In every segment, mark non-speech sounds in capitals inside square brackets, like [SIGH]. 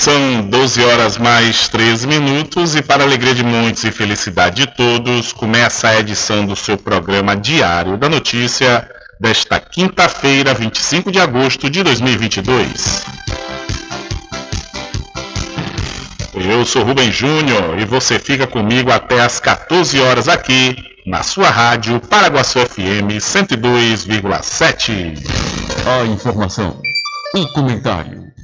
São 12 horas mais 13 minutos e para alegria de muitos e felicidade de todos, começa a edição do seu programa Diário da Notícia desta quinta-feira, 25 de agosto de 2022. Eu sou Rubem Júnior e você fica comigo até às 14 horas aqui na sua rádio Paraguaçu FM 102,7. A informação, o comentário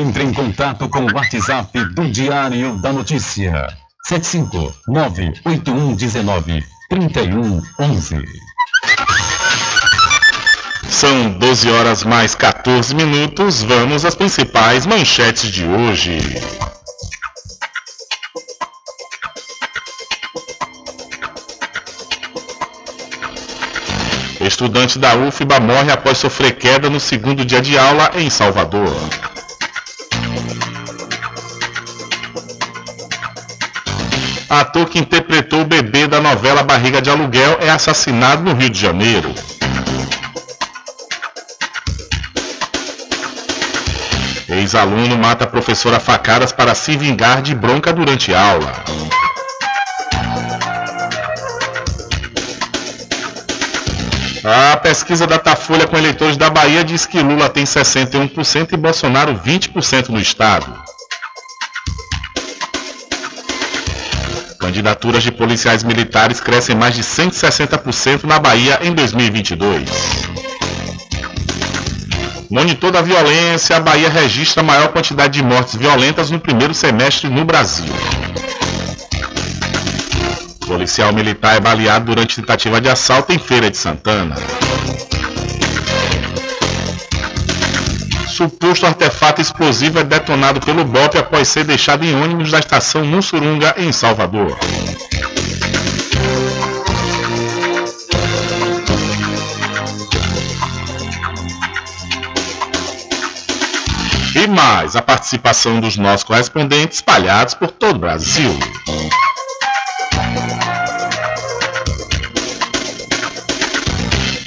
Entre em contato com o WhatsApp do Diário da Notícia. 759-8119-3111. São 12 horas mais 14 minutos. Vamos às principais manchetes de hoje. Estudante da UFBA morre após sofrer queda no segundo dia de aula em Salvador. Ator que interpretou o bebê da novela Barriga de Aluguel é assassinado no Rio de Janeiro. Ex-aluno mata professora facadas para se vingar de bronca durante aula. A pesquisa da Datafolha com eleitores da Bahia diz que Lula tem 61% e Bolsonaro 20% no estado. Candidaturas de policiais militares crescem mais de 160% na Bahia em 2022. Monitor da violência, a Bahia registra a maior quantidade de mortes violentas no primeiro semestre no Brasil. Policial militar é baleado durante tentativa de assalto em Feira de Santana. Suposto artefato explosivo é detonado pelo BOP após ser deixado em ônibus da estação Mussurunga, em Salvador. E mais a participação dos nossos correspondentes espalhados por todo o Brasil.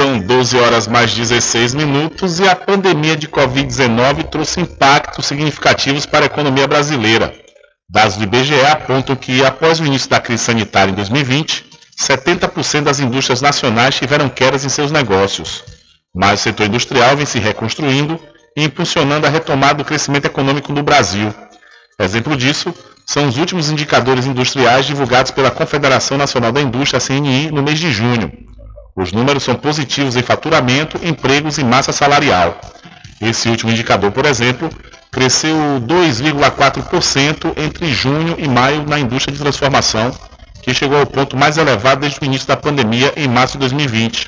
São 12 horas mais 16 minutos e a pandemia de Covid-19 trouxe impactos significativos para a economia brasileira. Dados do IBGE apontam que, após o início da crise sanitária em 2020, 70% das indústrias nacionais tiveram quedas em seus negócios. Mas o setor industrial vem se reconstruindo e impulsionando a retomada do crescimento econômico no Brasil. Exemplo disso são os últimos indicadores industriais divulgados pela Confederação Nacional da Indústria, CNI, no mês de junho. Os números são positivos em faturamento, empregos e massa salarial. Esse último indicador, por exemplo, cresceu 2,4% entre junho e maio na indústria de transformação, que chegou ao ponto mais elevado desde o início da pandemia em março de 2020.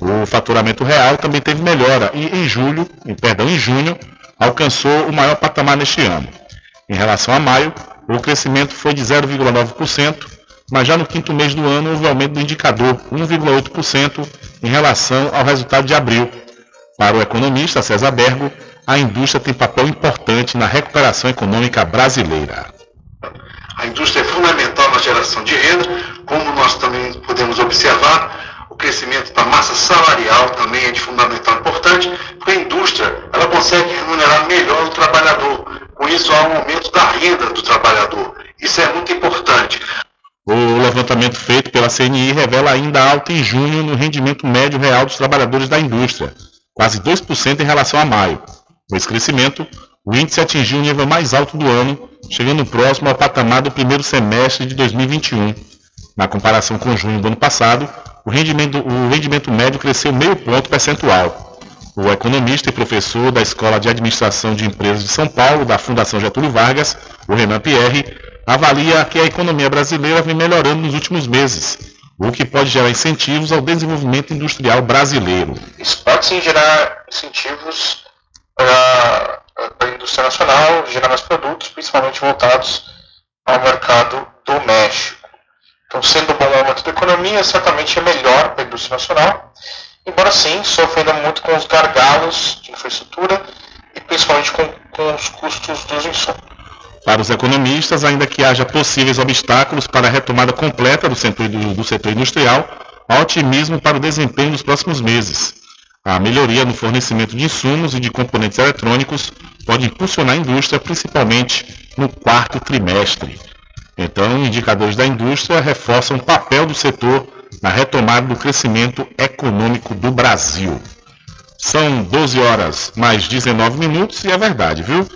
O faturamento real também teve melhora e em julho, perdão, em junho, alcançou o maior patamar neste ano. Em relação a maio, o crescimento foi de 0,9%, mas já no quinto mês do ano houve aumento do indicador 1,8% em relação ao resultado de abril. Para o economista César Bergo, a indústria tem papel importante na recuperação econômica brasileira. A indústria é fundamental na geração de renda, como nós também podemos observar, o crescimento da massa salarial também é de fundamental importante, porque a indústria ela consegue remunerar melhor o trabalhador. Com isso há um aumento da renda do trabalhador. Isso é muito importante. O levantamento feito pela CNI revela ainda alta em junho no rendimento médio real dos trabalhadores da indústria, quase 2% em relação a maio. Com esse crescimento, o índice atingiu o nível mais alto do ano, chegando próximo ao patamar do primeiro semestre de 2021. Na comparação com junho do ano passado, o rendimento, o rendimento médio cresceu meio ponto percentual. O economista e professor da Escola de Administração de Empresas de São Paulo, da Fundação Getúlio Vargas, o Renan Pierre, avalia que a economia brasileira vem melhorando nos últimos meses. o que pode gerar incentivos ao desenvolvimento industrial brasileiro. Isso pode sim gerar incentivos para a indústria nacional, gerar mais produtos, principalmente voltados ao mercado doméstico. Então, sendo um bom momento da economia, certamente é melhor para a indústria nacional, embora sim sofra ainda muito com os gargalos de infraestrutura e principalmente com, com os custos dos insumos. Para os economistas, ainda que haja possíveis obstáculos para a retomada completa do setor, do, setor industrial, há otimismo para o desempenho nos próximos meses. A melhoria no fornecimento de insumos e de componentes eletrônicos pode impulsionar a indústria, principalmente no quarto trimestre. Então, indicadores da indústria reforçam o papel do setor na retomada do crescimento econômico do Brasil. São 12 horas mais 19 minutos e é verdade, viu?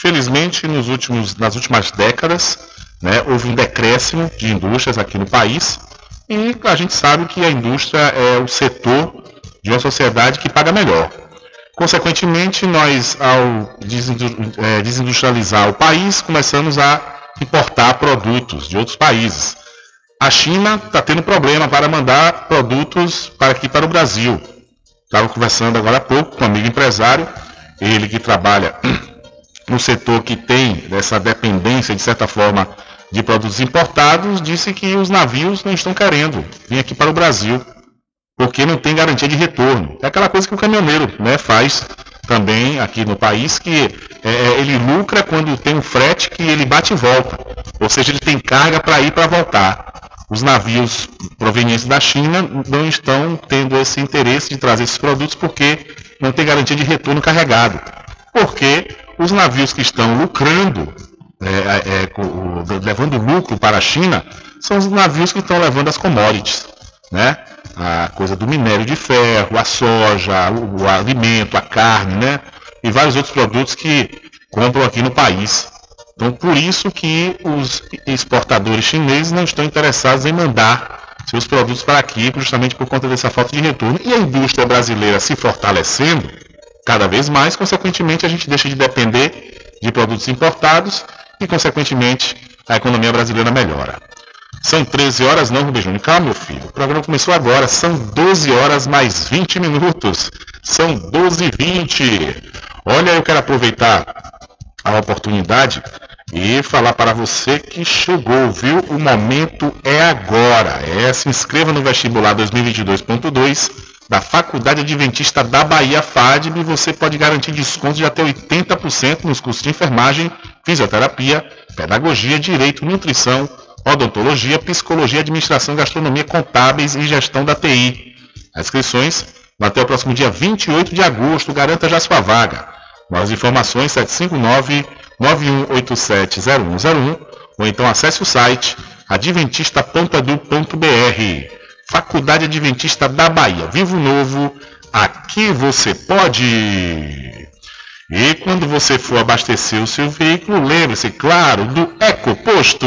Felizmente, nos últimos, nas últimas décadas, né, houve um decréscimo de indústrias aqui no país e a gente sabe que a indústria é o setor de uma sociedade que paga melhor. Consequentemente, nós, ao é, desindustrializar o país, começamos a importar produtos de outros países. A China está tendo problema para mandar produtos para aqui para o Brasil. Estava conversando agora há pouco com um amigo empresário, ele que trabalha no setor que tem essa dependência, de certa forma, de produtos importados, disse que os navios não estão querendo vir aqui para o Brasil, porque não tem garantia de retorno. É aquela coisa que o caminhoneiro né, faz também aqui no país, que é, é, ele lucra quando tem um frete que ele bate e volta. Ou seja, ele tem carga para ir para voltar. Os navios provenientes da China não estão tendo esse interesse de trazer esses produtos porque não tem garantia de retorno carregado. Porque os navios que estão lucrando, é, é, é levando lucro para a China, são os navios que estão levando as commodities. Né? a coisa do minério de ferro, a soja, o, o alimento, a carne, né? E vários outros produtos que compram aqui no país. Então, por isso que os exportadores chineses não estão interessados em mandar seus produtos para aqui, justamente por conta dessa falta de retorno. E a indústria brasileira se fortalecendo cada vez mais, consequentemente, a gente deixa de depender de produtos importados e, consequentemente, a economia brasileira melhora. São 13 horas, não, Rubem Júnior. Calma, meu filho. O programa começou agora. São 12 horas mais 20 minutos. São 12 e 20. Olha, eu quero aproveitar a oportunidade e falar para você que chegou, viu? O momento é agora. É, se inscreva no vestibular 2022.2 da Faculdade Adventista da Bahia FADB você pode garantir desconto de até 80% nos cursos de enfermagem, fisioterapia, pedagogia, direito, nutrição, odontologia, psicologia, administração, gastronomia, contábeis e gestão da TI. As inscrições vão até o próximo dia 28 de agosto. Garanta já sua vaga. Mais informações 759-9187-0101 ou então acesse o site adventista.edu.br. Faculdade Adventista da Bahia. Vivo Novo, aqui você pode. E quando você for abastecer o seu veículo, lembre-se, claro, do EcoPosto.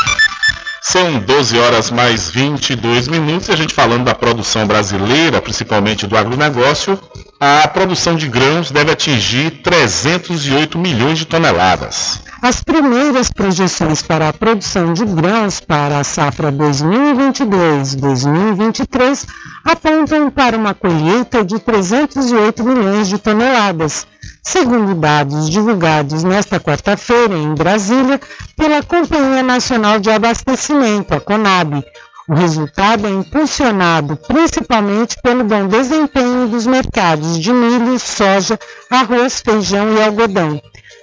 São 12 horas mais 22 minutos e a gente falando da produção brasileira, principalmente do agronegócio, a produção de grãos deve atingir 308 milhões de toneladas. As primeiras projeções para a produção de grãos para a safra 2022-2023 apontam para uma colheita de 308 milhões de toneladas, segundo dados divulgados nesta quarta-feira em Brasília pela Companhia Nacional de Abastecimento, a CONAB. O resultado é impulsionado principalmente pelo bom desempenho dos mercados de milho, soja, arroz, feijão e algodão.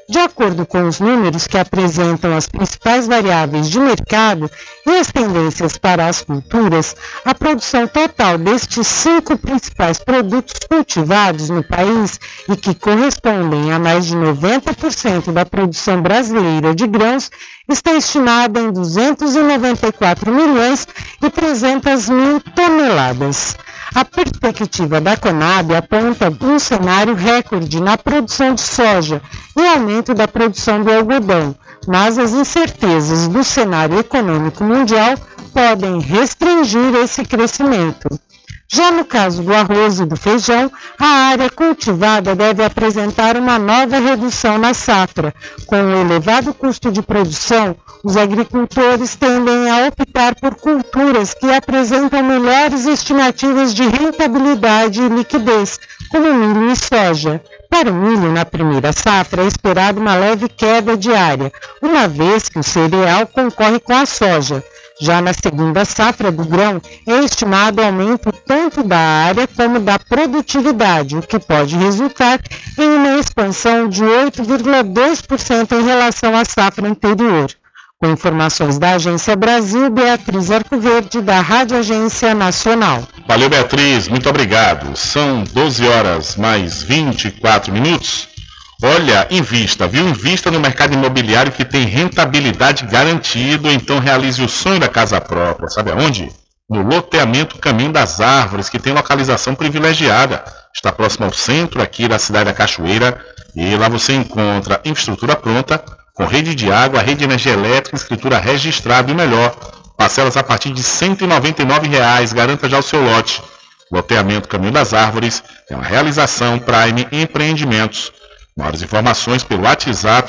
De acordo com os números que apresentam as principais variáveis de mercado e as tendências para as culturas, a produção total destes cinco principais produtos cultivados no país e que correspondem a mais de 90% da produção brasileira de grãos está estimada em 294 milhões e 300 mil toneladas. A perspectiva da Conab aponta um cenário recorde na produção de soja e aumento da produção do algodão, mas as incertezas do cenário econômico mundial podem restringir esse crescimento. Já no caso do arroz e do feijão, a área cultivada deve apresentar uma nova redução na safra. Com o elevado custo de produção, os agricultores tendem a optar por culturas que apresentam melhores estimativas de rentabilidade e liquidez, como milho e soja. Para o milho, na primeira safra, é esperada uma leve queda diária, uma vez que o cereal concorre com a soja. Já na segunda safra do grão, é estimado aumento tanto da área como da produtividade, o que pode resultar em uma expansão de 8,2% em relação à safra anterior. Com informações da Agência Brasil, Beatriz Arcoverde, da Rádio Agência Nacional. Valeu, Beatriz, muito obrigado. São 12 horas mais 24 minutos. Olha, invista, viu? Invista no mercado imobiliário que tem rentabilidade garantida, então realize o sonho da casa própria. Sabe aonde? No loteamento Caminho das Árvores, que tem localização privilegiada. Está próximo ao centro aqui da cidade da Cachoeira. E lá você encontra infraestrutura pronta, com rede de água, rede de energia elétrica, escritura registrada e melhor. Parcelas a partir de 199 reais. Garanta já o seu lote. Loteamento Caminho das Árvores é uma realização Prime Empreendimentos. Maiores informações pelo WhatsApp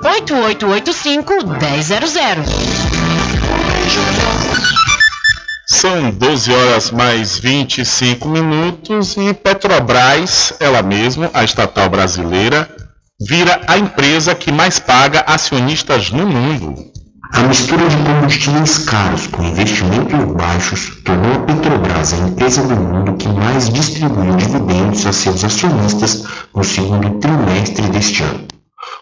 1000. São 12 horas mais 25 minutos e Petrobras, ela mesma, a estatal brasileira, vira a empresa que mais paga acionistas no mundo. A mistura de combustíveis caros com investimentos baixos tornou a Petrobras a empresa do mundo que mais distribuiu dividendos a seus acionistas no segundo trimestre deste ano.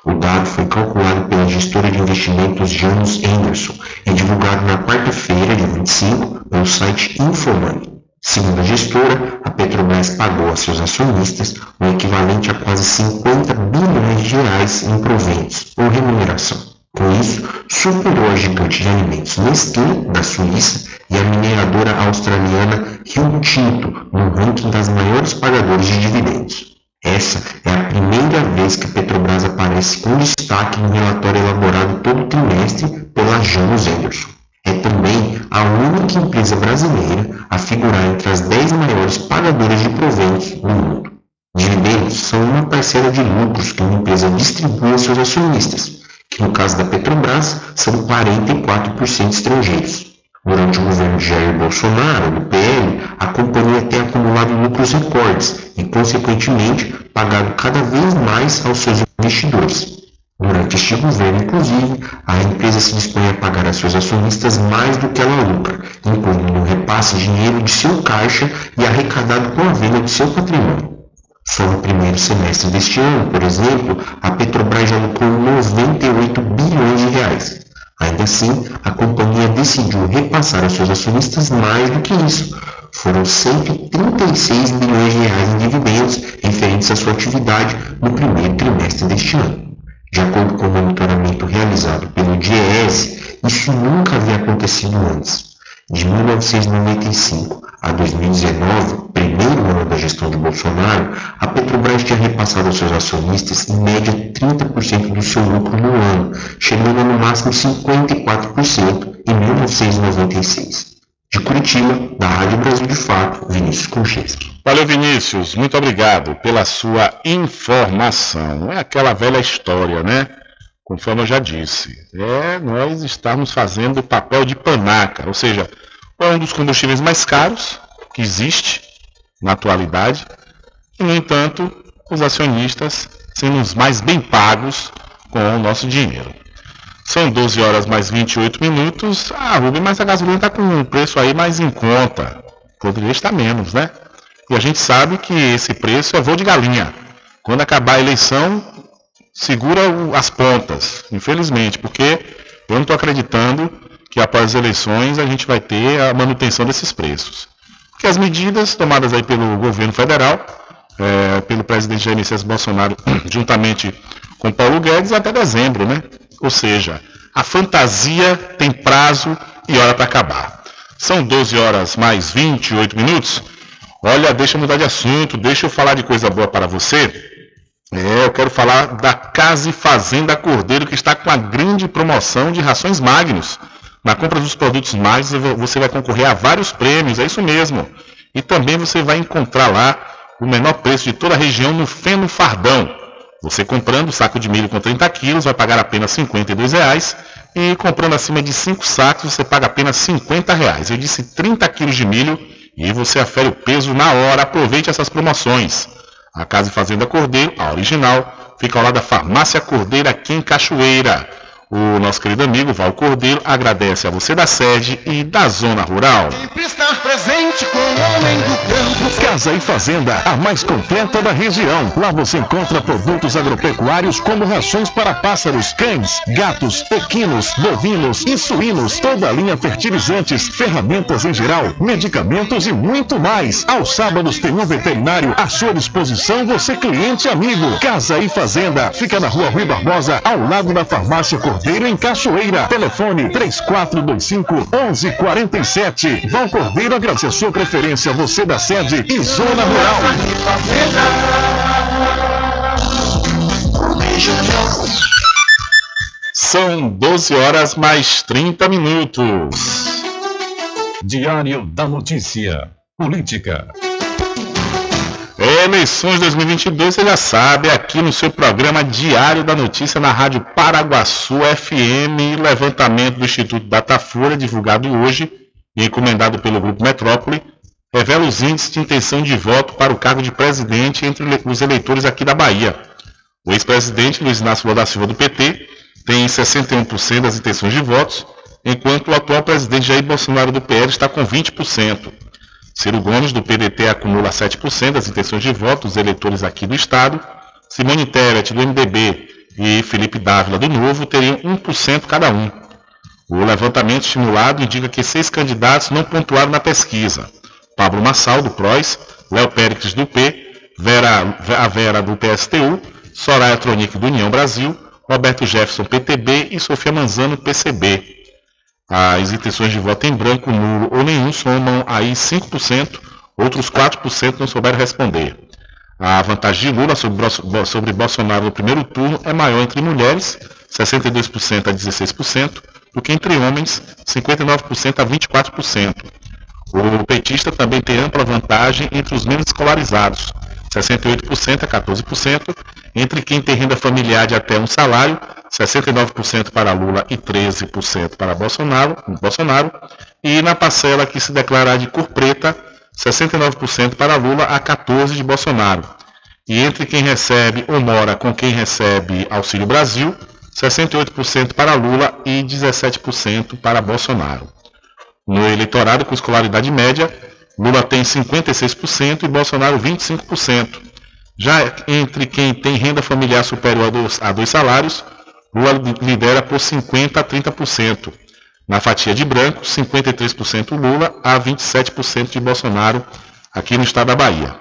O dado foi calculado pela gestora de investimentos Janus Anderson e divulgado na quarta-feira, dia 25, pelo site Infomoney. Segundo a gestora, a Petrobras pagou a seus acionistas o equivalente a quase 50 bilhões de reais em proventos ou remuneração. Com isso, superou a gigante de alimentos Nestlé, da Suíça, e a mineradora australiana Rio Tinto no ranking das maiores pagadoras de dividendos. Essa é a primeira vez que a Petrobras aparece com destaque no relatório elaborado todo trimestre pela Janus Henderson. É também a única empresa brasileira a figurar entre as 10 maiores pagadoras de proventos no mundo. Dividendos são uma parcela de lucros que uma empresa distribui aos seus acionistas, que no caso da Petrobras são 44% estrangeiros. Durante o governo de Jair Bolsonaro, do PL, a companhia tem acumulado lucros recordes e, consequentemente, pagado cada vez mais aos seus investidores. Durante este governo, inclusive, a empresa se dispõe a pagar a seus acionistas mais do que ela lucra, incluindo no repasse dinheiro de seu caixa e arrecadado com a venda de seu patrimônio. Só no primeiro semestre deste ano, por exemplo, a Petrobras já lucrou 98 bilhões de reais. Ainda assim, a companhia decidiu repassar aos seus acionistas mais do que isso. Foram 136 bilhões de reais em dividendos referentes à sua atividade no primeiro trimestre deste ano. De acordo com o monitoramento realizado pelo DIEESE, isso nunca havia acontecido antes. De 1995 a 2019, primeiro ano da gestão de Bolsonaro, a Petrobras tinha repassado aos seus acionistas em média 30% do seu lucro no ano, chegando a no máximo 54% em 1996. De Curitiba, da Rádio Brasil de Fato, Vinícius Konchesky. Valeu, Vinícius. Muito obrigado pela sua informação. É aquela velha história, né? Conforme eu já disse. É nós estamos fazendo papel de panaca, ou seja, é um dos combustíveis mais caros que existe na atualidade. E, no entanto, os acionistas sendo os mais bem pagos com o nosso dinheiro. São 12 horas mais 28 minutos. Ah, Rubem, mas a gasolina está com um preço aí mais em conta. Poderia estar menos, né? E a gente sabe que esse preço é voo de galinha. Quando acabar a eleição, segura as pontas, infelizmente, porque eu não estou acreditando que após as eleições a gente vai ter a manutenção desses preços. Porque as medidas tomadas aí pelo governo federal, é, pelo presidente Jair Messias Bolsonaro, [CLEARS THROAT] juntamente com Paulo Guedes, até dezembro, né? Ou seja, a fantasia tem prazo e hora para acabar. São 12 horas mais 28 minutos. Olha, deixa eu mudar de assunto, deixa eu falar de coisa boa para você. É, eu quero falar da Casa e Fazenda Cordeiro, que está com a grande promoção de rações Magnus. Na compra dos produtos Magnus, você vai concorrer a vários prêmios, é isso mesmo. E também você vai encontrar lá o menor preço de toda a região no Feno Fardão. Você comprando saco de milho com 30 quilos vai pagar apenas R$ 52,00 e comprando acima de 5 sacos você paga apenas R$ 50,00. Eu disse 30 quilos de milho e você afere o peso na hora. Aproveite essas promoções. A Casa e Fazenda Cordeiro, a original, fica ao lado da Farmácia Cordeira aqui em Cachoeira. O nosso querido amigo Val Cordeiro agradece a você da sede e da zona rural. Sempre estar presente com o homem do campo. Casa e Fazenda, a mais completa da região. Lá você encontra produtos agropecuários como rações para pássaros, cães, gatos, equinos, bovinos e suínos, toda a linha fertilizantes, ferramentas em geral, medicamentos e muito mais. Aos sábados tem um veterinário à sua disposição, você cliente amigo. Casa e Fazenda, fica na rua Rui Barbosa, ao lado da farmácia Cordeiro Cordeiro em Cachoeira. Telefone 3425 1147. Val Cordeiro agradece a sua preferência, você da sede e Zona Rural. São 12 horas mais 30 minutos. Diário da Notícia. Política. Eleições 2022, você já sabe, aqui no seu programa Diário da Notícia na Rádio Paraguaçu FM, levantamento do Instituto Datafolha, divulgado hoje e encomendado pelo Grupo Metrópole, revela os índices de intenção de voto para o cargo de presidente entre os eleitores aqui da Bahia. O ex-presidente Luiz Inácio Lula da Silva do PT tem 61% das intenções de votos, enquanto o atual presidente Jair Bolsonaro do PL está com 20%. Ciro Gomes, do PDT, acumula 7% das intenções de voto dos eleitores aqui do Estado. Simone Tebet, do MDB, e Felipe Dávila, do Novo, teriam 1% cada um. O levantamento estimulado indica que seis candidatos não pontuaram na pesquisa. Pablo Massal, do PROS, Léo Pérez, do P, Vera, a Vera, do PSTU, Soraya Tronic, do União Brasil, Roberto Jefferson, PTB e Sofia Manzano, PCB. As intenções de voto em branco, nulo ou nenhum somam aí 5%, outros 4% não souberam responder. A vantagem de Lula sobre, Bolsonaro no primeiro turno é maior entre mulheres, 62% a 16%, do que entre homens, 59% a 24%. O petista também tem ampla vantagem entre os menos escolarizados, 68% a 14%, entre quem tem renda familiar de até um salário, 69% para Lula e 13% para Bolsonaro, Bolsonaro, e na parcela que se declarar de cor preta, 69% para Lula a 14% de Bolsonaro. E entre quem recebe ou mora com quem recebe Auxílio Brasil, 68% para Lula e 17% para Bolsonaro. No eleitorado com escolaridade média, Lula tem 56% e Bolsonaro 25%. Já entre quem tem renda familiar superior a dois, a dois salários, Lula lidera por 50% a 30%. Na fatia de branco, 53% Lula a 27% de Bolsonaro aqui no estado da Bahia.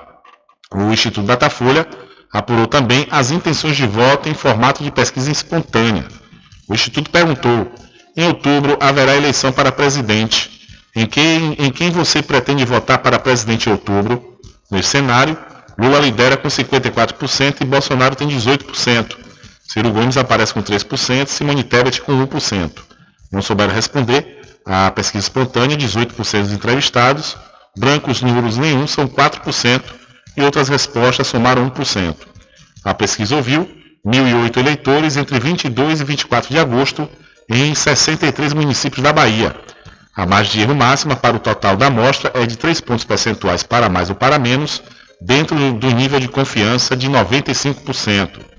O Instituto Datafolha apurou também as intenções de voto em formato de pesquisa espontânea. O Instituto perguntou: em outubro haverá eleição para presidente. Em quem, em quem você pretende votar para presidente em outubro? Nesse cenário, Lula lidera com 54% e Bolsonaro tem 18%. Ciro Gomes aparece com 3%, Simone Tebet com 1%. Não souberam responder A pesquisa espontânea, 18% dos entrevistados, brancos nulos nenhum são 4% e outras respostas somaram 1%. A pesquisa ouviu 1.008 eleitores entre 22 e 24 de agosto em 63 municípios da Bahia. A margem de erro máxima para o total da amostra é de 3 pontos percentuais para mais ou para menos, dentro do nível de confiança de 95%.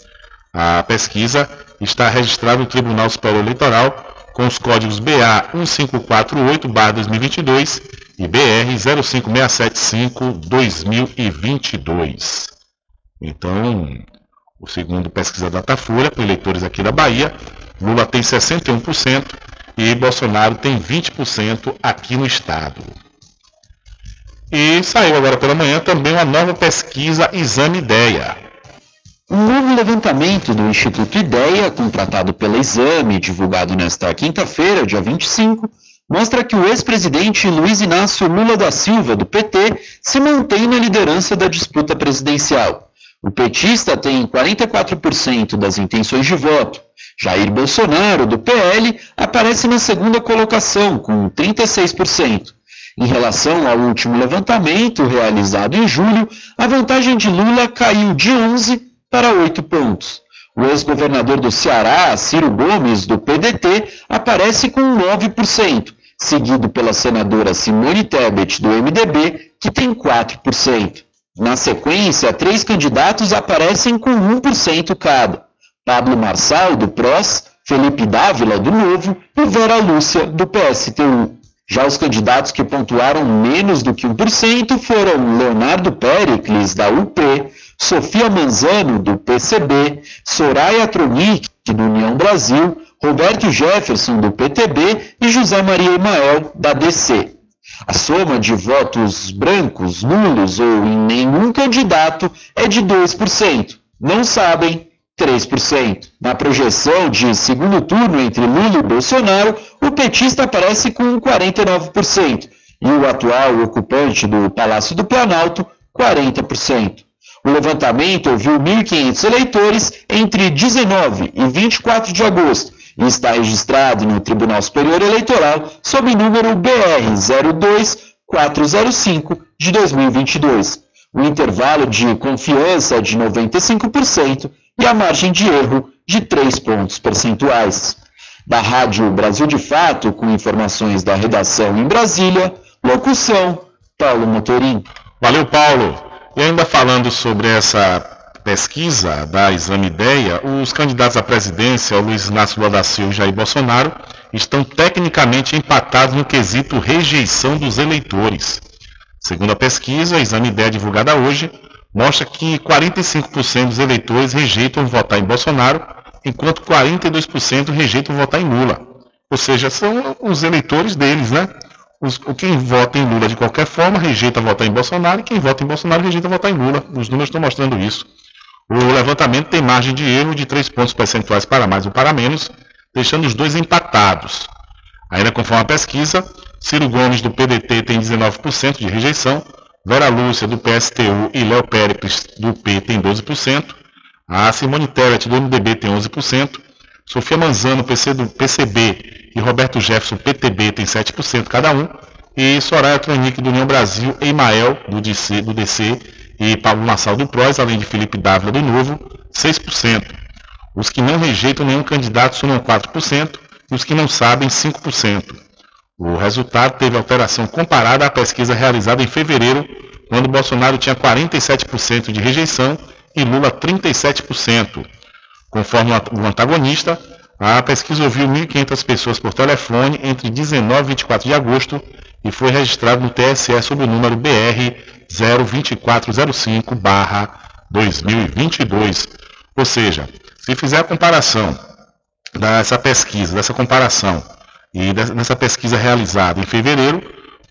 A pesquisa está registrada no Tribunal Superior Eleitoral com os códigos BA 1548-2022 e BR 05675-2022. Então, o segundo pesquisa Datafolha, para eleitores aqui da Bahia, Lula tem 61% e Bolsonaro tem 20% aqui no estado. E saiu agora pela manhã também uma nova pesquisa Exame Ideia. Um novo levantamento do Instituto Ideia, contratado pela Exame, divulgado nesta quinta-feira, dia 25, mostra que o ex-presidente Luiz Inácio Lula da Silva, do PT, se mantém na liderança da disputa presidencial. O petista tem 44% das intenções de voto. Jair Bolsonaro, do PL, aparece na segunda colocação, com 36%. Em relação ao último levantamento, realizado em julho, a vantagem de Lula caiu de 11 para 8 pontos. O ex-governador do Ceará, Ciro Gomes, do PDT, aparece com 9%, seguido pela senadora Simone Tebet, do MDB, que tem 4%. Na sequência, três candidatos aparecem com 1% cada. Pablo Marçal, do PROS, Felipe Dávila, do Novo e Vera Lúcia, do PSTU. Já os candidatos que pontuaram menos do que 1% foram Leonardo Pericles, da UP, Sofia Manzano, do PCB, Soraya Tronic, do União Brasil, Roberto Jefferson, do PTB e José Maria Emael, da DC. A soma de votos brancos, nulos ou em nenhum candidato é de 2%. Não sabem 3%. Na projeção de segundo turno entre Lula e Bolsonaro, o petista aparece com 49% e o atual ocupante do Palácio do Planalto, 40%. O levantamento ouviu 1.500 eleitores entre 19 e 24 de agosto e está registrado no Tribunal Superior Eleitoral sob número BR 02405 de 2022. O intervalo de confiança é de 95% e a margem de erro de 3 pontos percentuais. Da Rádio Brasil de Fato, com informações da redação em Brasília, locução Paulo Motorim. Valeu, Paulo. E ainda falando sobre essa pesquisa da Exame Ideia, os candidatos à presidência, Luiz Inácio Lula da Silva e Jair Bolsonaro, estão tecnicamente empatados no quesito rejeição dos eleitores. Segundo a pesquisa, a Exame Ideia divulgada hoje, mostra que 45% dos eleitores rejeitam votar em Bolsonaro, enquanto 42% rejeitam votar em Lula. Ou seja, são os eleitores deles, né? Os, quem vota em Lula de qualquer forma rejeita votar em Bolsonaro, e quem vota em Bolsonaro rejeita votar em Lula. Os números estão mostrando isso. O levantamento tem margem de erro de 3 pontos percentuais para mais ou para menos, deixando os dois empatados. Ainda conforme a pesquisa, Ciro Gomes do PDT tem 19% de rejeição, Vera Lúcia do PSTU e Léo Pérez do P tem 12%, a Simone Tebet do MDB tem 11%, Sofia Manzano PC do PCB e Roberto Jefferson PTB tem 7% cada um, e Soraya Tronic do União Brasil e Imael do DC, do DC e Pablo Nassau do PROS, além de Felipe Dávila do Novo, 6%. Os que não rejeitam nenhum candidato somam 4% e os que não sabem, 5%. O resultado teve alteração comparada à pesquisa realizada em fevereiro, quando Bolsonaro tinha 47% de rejeição e Lula 37%. Conforme o antagonista, a pesquisa ouviu 1.500 pessoas por telefone entre 19 e 24 de agosto e foi registrado no TSE sob o número BR 02405-2022. Ou seja, se fizer a comparação dessa pesquisa, dessa comparação e dessa pesquisa realizada em fevereiro,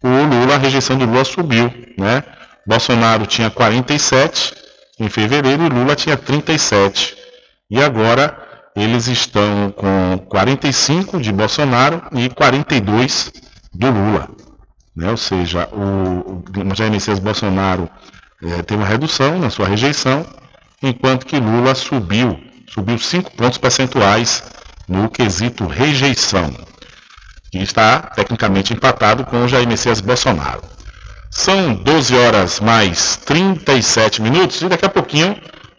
o Lula, a rejeição do Lula subiu, né? Bolsonaro tinha 47 em fevereiro e Lula tinha 37. E agora eles estão com 45 de Bolsonaro e 42 do Lula. Né? Ou seja, o, o Jair Messias Bolsonaro é, teve uma redução na sua rejeição, enquanto que Lula subiu, subiu 5 pontos percentuais no quesito rejeição. que está tecnicamente empatado com o Jair Messias Bolsonaro. São 12 horas mais 37 minutos e daqui a pouquinho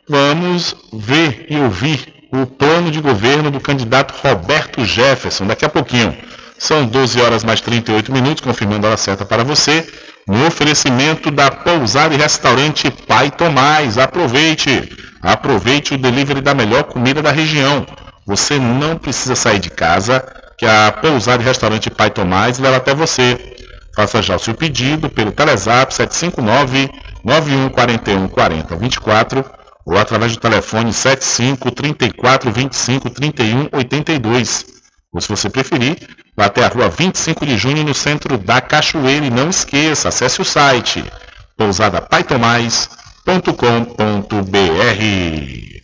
vamos ver e ouvir o plano de governo do candidato Roberto Jefferson. Daqui a pouquinho. São 12 horas mais 38 minutos, confirmando a hora certa para você. No oferecimento da pousada e restaurante Pai Tomás. Aproveite! Aproveite o delivery da melhor comida da região. Você não precisa sair de casa, que a pousada e restaurante Pai Tomás leva até você. Faça já o seu pedido pelo Telezap 759 9141 4024 ou através do telefone 75 34 25 31 82. Ou se você preferir, vá até a rua 25 de junho no centro da Cachoeira e não esqueça, acesse o site pousadapaitomais.com.br.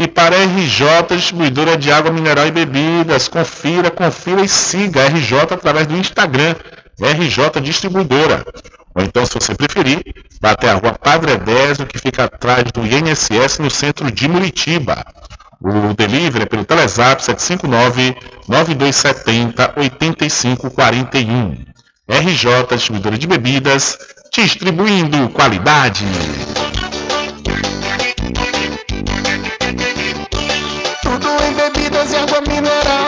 E para a RJ Distribuidora de Água Mineral e Bebidas, confira, confira e siga a RJ através do Instagram, RJ Distribuidora. Ou então, se você preferir, vá até a rua Padre Edésio, que fica atrás do INSS no centro de Muritiba. O delivery é pelo Telezap 759-9270-8541. RJ Distribuidora de Bebidas, distribuindo qualidade. Tudo em bebidas e água mineral,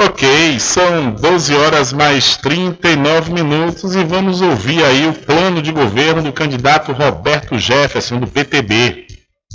Ok, são 12 horas mais 39 minutos e vamos ouvir aí o plano de governo do candidato Roberto Jefferson do PTB.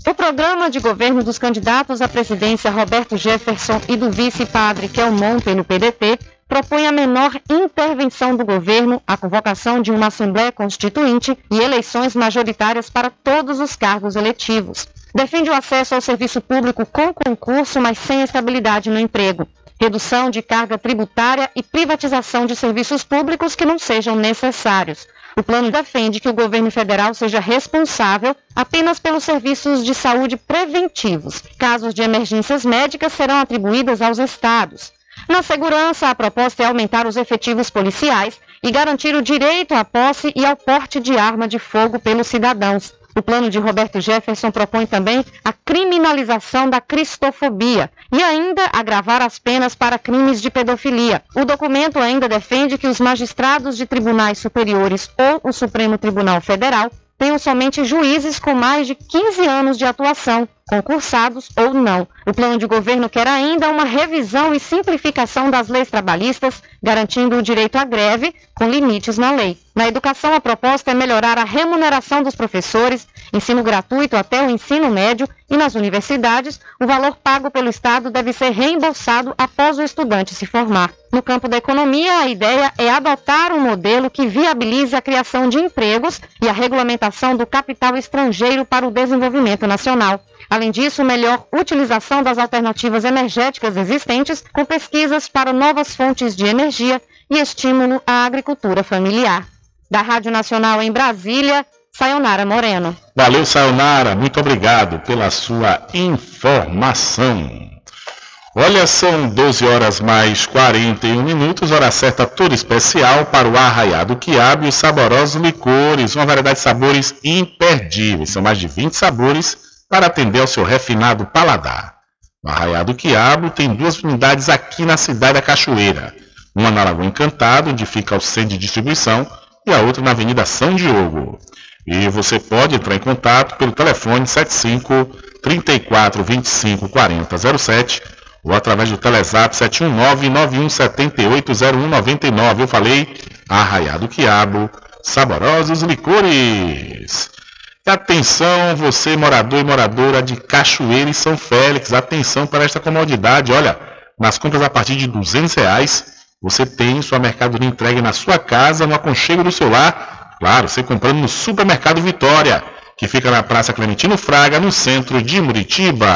O programa de governo dos candidatos à presidência Roberto Jefferson e do vice-padre Kelmon pelo PDT propõe a menor intervenção do governo, a convocação de uma Assembleia Constituinte e eleições majoritárias para todos os cargos eletivos. Defende o acesso ao serviço público com concurso, mas sem estabilidade no emprego. Redução de carga tributária e privatização de serviços públicos que não sejam necessários. O plano defende que o governo federal seja responsável apenas pelos serviços de saúde preventivos. Casos de emergências médicas serão atribuídas aos estados. Na segurança, a proposta é aumentar os efetivos policiais e garantir o direito à posse e ao porte de arma de fogo pelos cidadãos. O plano de Roberto Jefferson propõe também a criminalização da cristofobia e ainda agravar as penas para crimes de pedofilia. O documento ainda defende que os magistrados de tribunais superiores ou o Supremo Tribunal Federal tenham somente juízes com mais de 15 anos de atuação, concursados ou não. O plano de governo quer ainda uma revisão e simplificação das leis trabalhistas, garantindo o direito à greve, com limites na lei. Na educação, a proposta é melhorar a remuneração dos professores, ensino gratuito até o ensino médio e nas universidades, o valor pago pelo Estado deve ser reembolsado após o estudante se formar. No campo da economia, a ideia é adotar um modelo que viabilize a criação de empregos e a regulamentação do capital estrangeiro para o desenvolvimento nacional. Além disso, melhor utilização das alternativas energéticas existentes, com pesquisas para novas fontes de energia e estímulo à agricultura familiar. Da Rádio Nacional em Brasília, Sayonara Moreno. Valeu, Sayonara, muito obrigado pela sua informação. Olha, são 12 horas mais 41 minutos, hora certa toda especial para o arraiado quiabo e os saborosos licores, uma variedade de sabores imperdíveis. São mais de 20 sabores para atender ao seu refinado paladar. O Arraiado Quiabo tem duas unidades aqui na cidade da Cachoeira. Uma na Lagoa Encantado, onde fica o centro de distribuição, e a outra na Avenida São Diogo. E você pode entrar em contato pelo telefone 75 34 25 40 07 ou através do Telezap 719 9178 0199. Eu falei Arraiado Quiabo, saborosos licores. Atenção, você morador e moradora de Cachoeira e São Félix, atenção para esta comodidade. Olha, nas compras a partir de 200 reais, você tem sua mercadoria entregue na sua casa, no aconchego do seu lar. Claro, você comprando no Supermercado Vitória, que fica na Praça Clementino Fraga, no centro de Muritiba.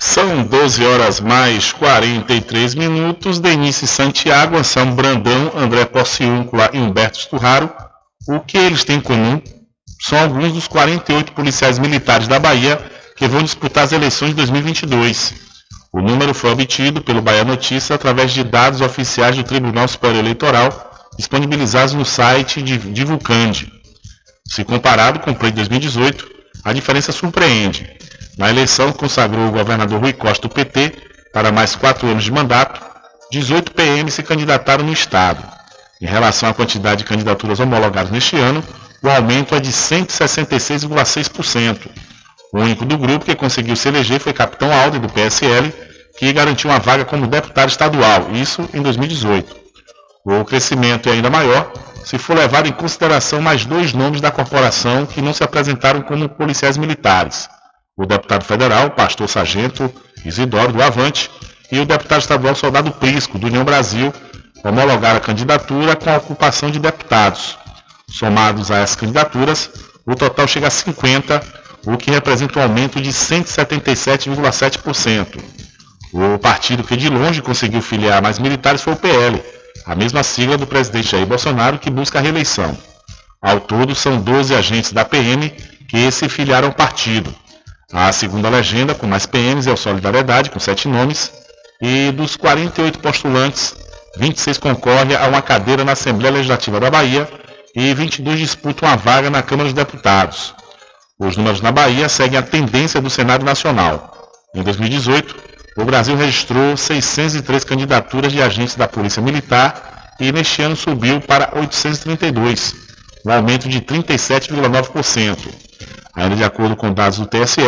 São 12 horas mais 43 minutos. Denise Santiago, Anselmo Brandão, André Possiúncula e Humberto Sturraro. O que eles têm em comum são alguns dos 48 policiais militares da Bahia que vão disputar as eleições de 2022. O número foi obtido pelo Bahia Notícias através de dados oficiais do Tribunal Superior Eleitoral disponibilizados no site de, de Vulcande. Se comparado com o pleito de 2018, a diferença surpreende. Na eleição consagrou o governador Rui Costa do PT para mais quatro anos de mandato, 18 PM se candidataram no Estado. Em relação à quantidade de candidaturas homologadas neste ano, o aumento é de 166,6%. O único do grupo que conseguiu se eleger foi Capitão Alden, do PSL, que garantiu uma vaga como deputado estadual, isso em 2018. O crescimento é ainda maior se for levado em consideração mais dois nomes da corporação que não se apresentaram como policiais militares. O deputado federal, pastor sargento Isidoro do Avante, e o deputado estadual Soldado Prisco, do União Brasil, homologaram a candidatura com a ocupação de deputados. Somados a essas candidaturas, o total chega a 50, o que representa um aumento de 177,7%. O partido que de longe conseguiu filiar mais militares foi o PL, a mesma sigla do presidente Jair Bolsonaro que busca a reeleição. Ao todo, são 12 agentes da PM que se filiaram ao partido. A segunda legenda, com mais PMs, é o Solidariedade, com sete nomes, e dos 48 postulantes, 26 concorrem a uma cadeira na Assembleia Legislativa da Bahia e 22 disputam a vaga na Câmara dos Deputados. Os números na Bahia seguem a tendência do Senado Nacional. Em 2018, o Brasil registrou 603 candidaturas de agentes da Polícia Militar e neste ano subiu para 832, um aumento de 37,9%. Ainda de acordo com dados do TSE,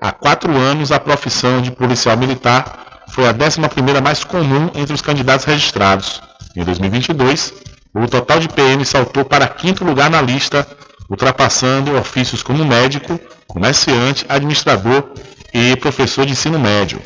há quatro anos a profissão de policial militar foi a 11ª mais comum entre os candidatos registrados. Em 2022, o total de PM saltou para quinto lugar na lista, ultrapassando ofícios como médico, comerciante, administrador e professor de ensino médio.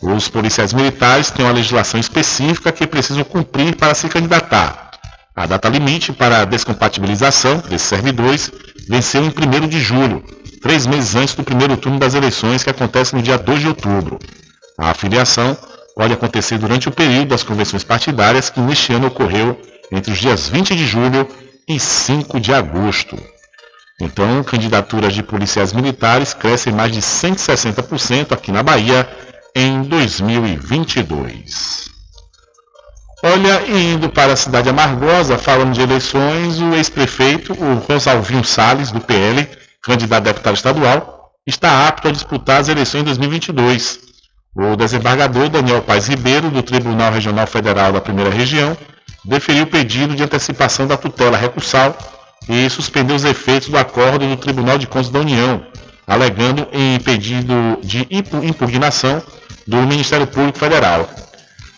Os policiais militares têm uma legislação específica que precisam cumprir para se candidatar. A data limite para a descompatibilização desses servidores venceu em 1 de julho, três meses antes do primeiro turno das eleições que acontece no dia 2 de outubro. A afiliação pode acontecer durante o período das convenções partidárias que neste ano ocorreu entre os dias 20 de julho e 5 de agosto. Então, candidaturas de policiais militares crescem mais de 160% aqui na Bahia em 2022. Olha, indo para a cidade amargosa, falando de eleições, o ex-prefeito, o Rosalvinho Salles, do PL, candidato a deputado estadual, está apto a disputar as eleições de 2022. O desembargador Daniel Paes Ribeiro, do Tribunal Regional Federal da Primeira Região, deferiu o pedido de antecipação da tutela recursal e suspendeu os efeitos do acordo do Tribunal de Contas da União, alegando em pedido de impugnação do Ministério Público Federal.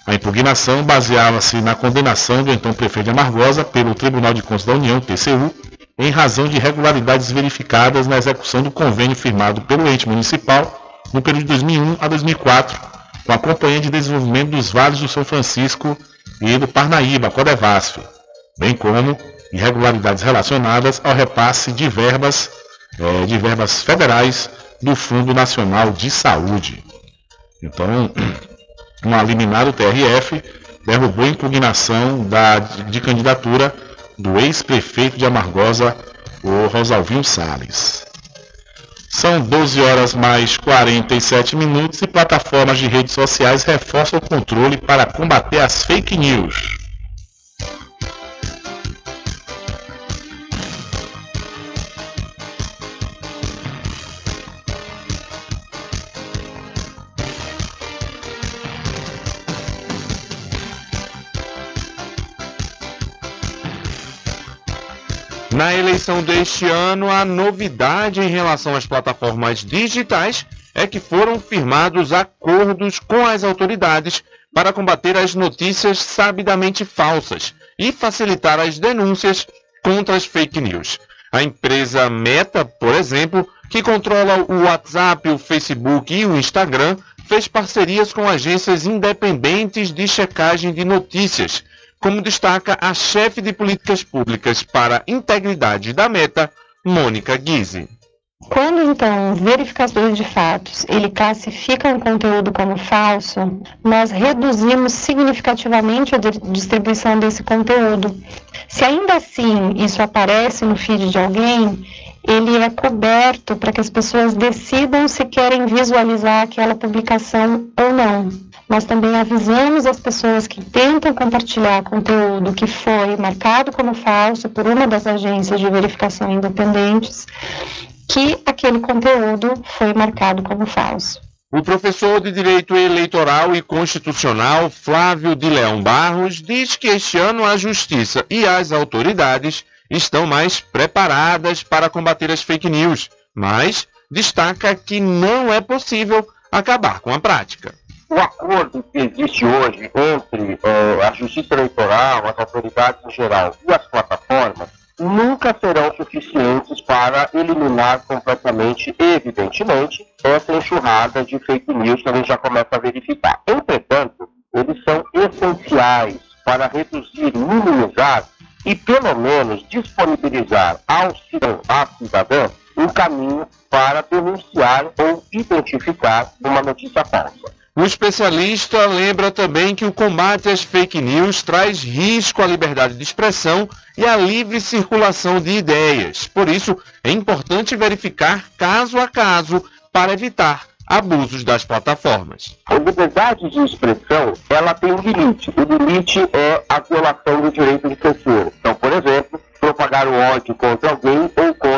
A impugnação baseava-se na condenação do então prefeito de Amargosa pelo Tribunal de Contas da União, TCU, em razão de irregularidades verificadas na execução do convênio firmado pelo ente municipal no período de 2001 a 2004, com a Companhia de Desenvolvimento dos Vales do São Francisco e do Parnaíba, Codevasf, bem como irregularidades relacionadas ao repasse de verbas, eh, de verbas federais do Fundo Nacional de Saúde. Então, uma liminar do TRF derrubou a impugnação da, de candidatura do ex-prefeito de Amargosa, o Rosalvinho Salles. São 12 horas mais 47 minutos e plataformas de redes sociais reforçam o controle para combater as fake news. Na eleição deste ano, a novidade em relação às plataformas digitais é que foram firmados acordos com as autoridades para combater as notícias sabidamente falsas e facilitar as denúncias contra as fake news. A empresa Meta, por exemplo, que controla o WhatsApp, o Facebook e o Instagram, fez parcerias com agências independentes de checagem de notícias como destaca a chefe de políticas públicas para integridade da Meta, Mônica Guise. Quando então o verificador de fatos ele classifica um conteúdo como falso, nós reduzimos significativamente a distribuição desse conteúdo. Se ainda assim isso aparece no feed de alguém, ele é coberto para que as pessoas decidam se querem visualizar aquela publicação ou não. Nós também avisamos as pessoas que tentam compartilhar conteúdo que foi marcado como falso por uma das agências de verificação independentes que aquele conteúdo foi marcado como falso. O professor de Direito Eleitoral e Constitucional Flávio de Leão Barros diz que este ano a Justiça e as autoridades estão mais preparadas para combater as fake news, mas destaca que não é possível acabar com a prática o acordo que existe hoje entre uh, a Justiça Eleitoral, as autoridades em geral e as plataformas nunca serão suficientes para eliminar completamente, evidentemente, essa enxurrada de fake news que a gente já começa a verificar. Entretanto, eles são essenciais para reduzir, minimizar e, pelo menos, disponibilizar ao cidadão, um caminho para denunciar ou identificar uma notícia falsa. O especialista lembra também que o combate às fake news traz risco à liberdade de expressão e à livre circulação de ideias. Por isso, é importante verificar caso a caso para evitar abusos das plataformas. A liberdade de expressão, ela tem um limite. O limite é a violação do direito de terceiro. Então, por exemplo, propagar o ódio contra alguém ou contra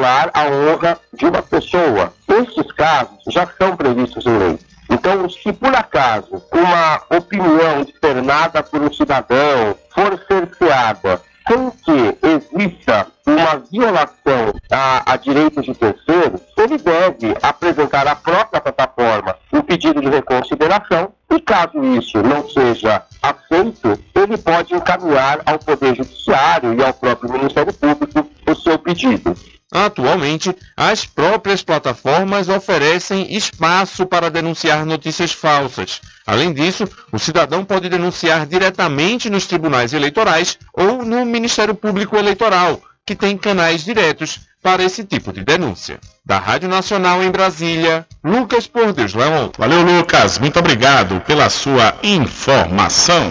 violar a honra de uma pessoa. Estes casos já são previstos em lei. Então, se por acaso uma opinião externada por um cidadão for cerceada sem que exista uma violação a, a direitos de terceiros, ele deve apresentar à própria plataforma um pedido de reconsideração e, caso isso não seja aceito, ele pode encaminhar ao Poder Judiciário e ao próprio Ministério Público o seu pedido. Atualmente, as próprias plataformas oferecem espaço para denunciar notícias falsas. Além disso, o cidadão pode denunciar diretamente nos tribunais eleitorais ou no Ministério Público Eleitoral, que tem canais diretos para esse tipo de denúncia. Da Rádio Nacional em Brasília, Lucas Por Deus Leão. Valeu, Lucas. Muito obrigado pela sua informação.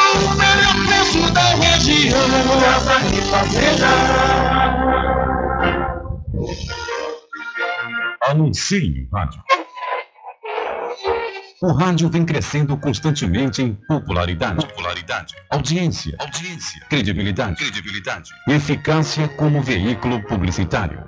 o melhor preço da região. Casa e Fazenda. Anuncie rádio. O rádio vem crescendo constantemente em popularidade, popularidade, audiência, audiência, credibilidade, credibilidade, eficácia como veículo publicitário.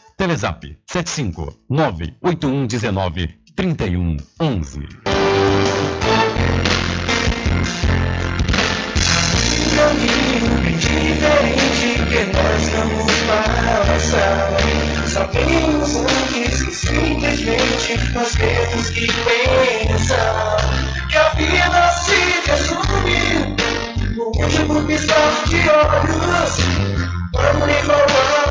Telezap 75 98119 3111. caminho bem diferente que nós vamos passar. Sabemos antes que simplesmente nós temos que pensar que a vida se resume no último piscar de olhos. Vamos enrolar as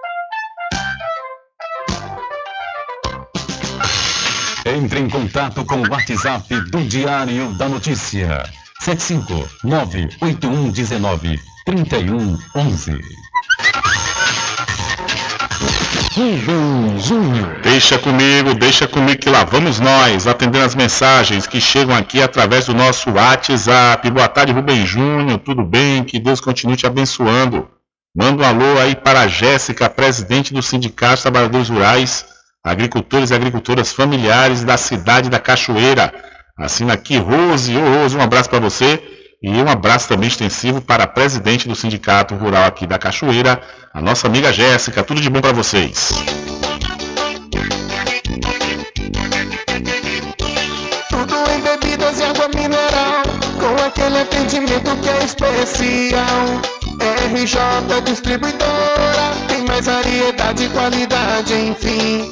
Entre em contato com o WhatsApp do Diário da Notícia. 759-8119-3111. Deixa comigo, deixa comigo que lá vamos nós, atendendo as mensagens que chegam aqui através do nosso WhatsApp. Boa tarde, Rubem Júnior, tudo bem? Que Deus continue te abençoando. Manda um alô aí para a Jéssica, presidente do Sindicato dos Trabalhadores Rurais, agricultores e agricultoras familiares da cidade da Cachoeira. Assina aqui, Rose, ô Rose, um abraço para você. E um abraço também extensivo para a presidente do Sindicato Rural aqui da Cachoeira, a nossa amiga Jéssica. Tudo de bom para vocês. Tudo em bebidas e água mineral, com aquele atendimento que é especial. RJ Distribuidora, tem mais variedade e qualidade, enfim.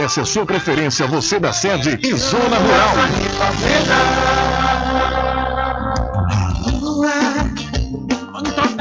a sua preferência, você da sede e zona rural.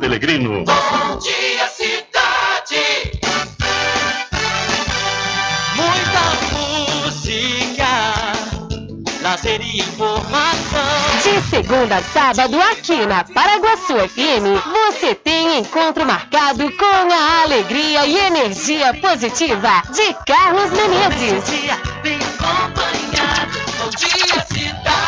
Pelegrino. Bom dia, cidade. Muita música, lazer e informação. De segunda a sábado, aqui na Paraguaçu FM, você tem encontro marcado com a alegria e energia positiva de Carlos Menezes. Bem acompanhado. Bom dia, cidade.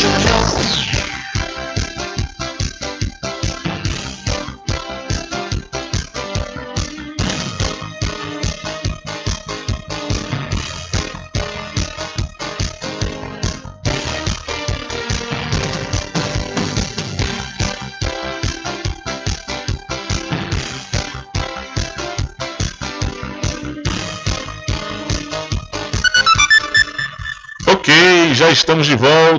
Já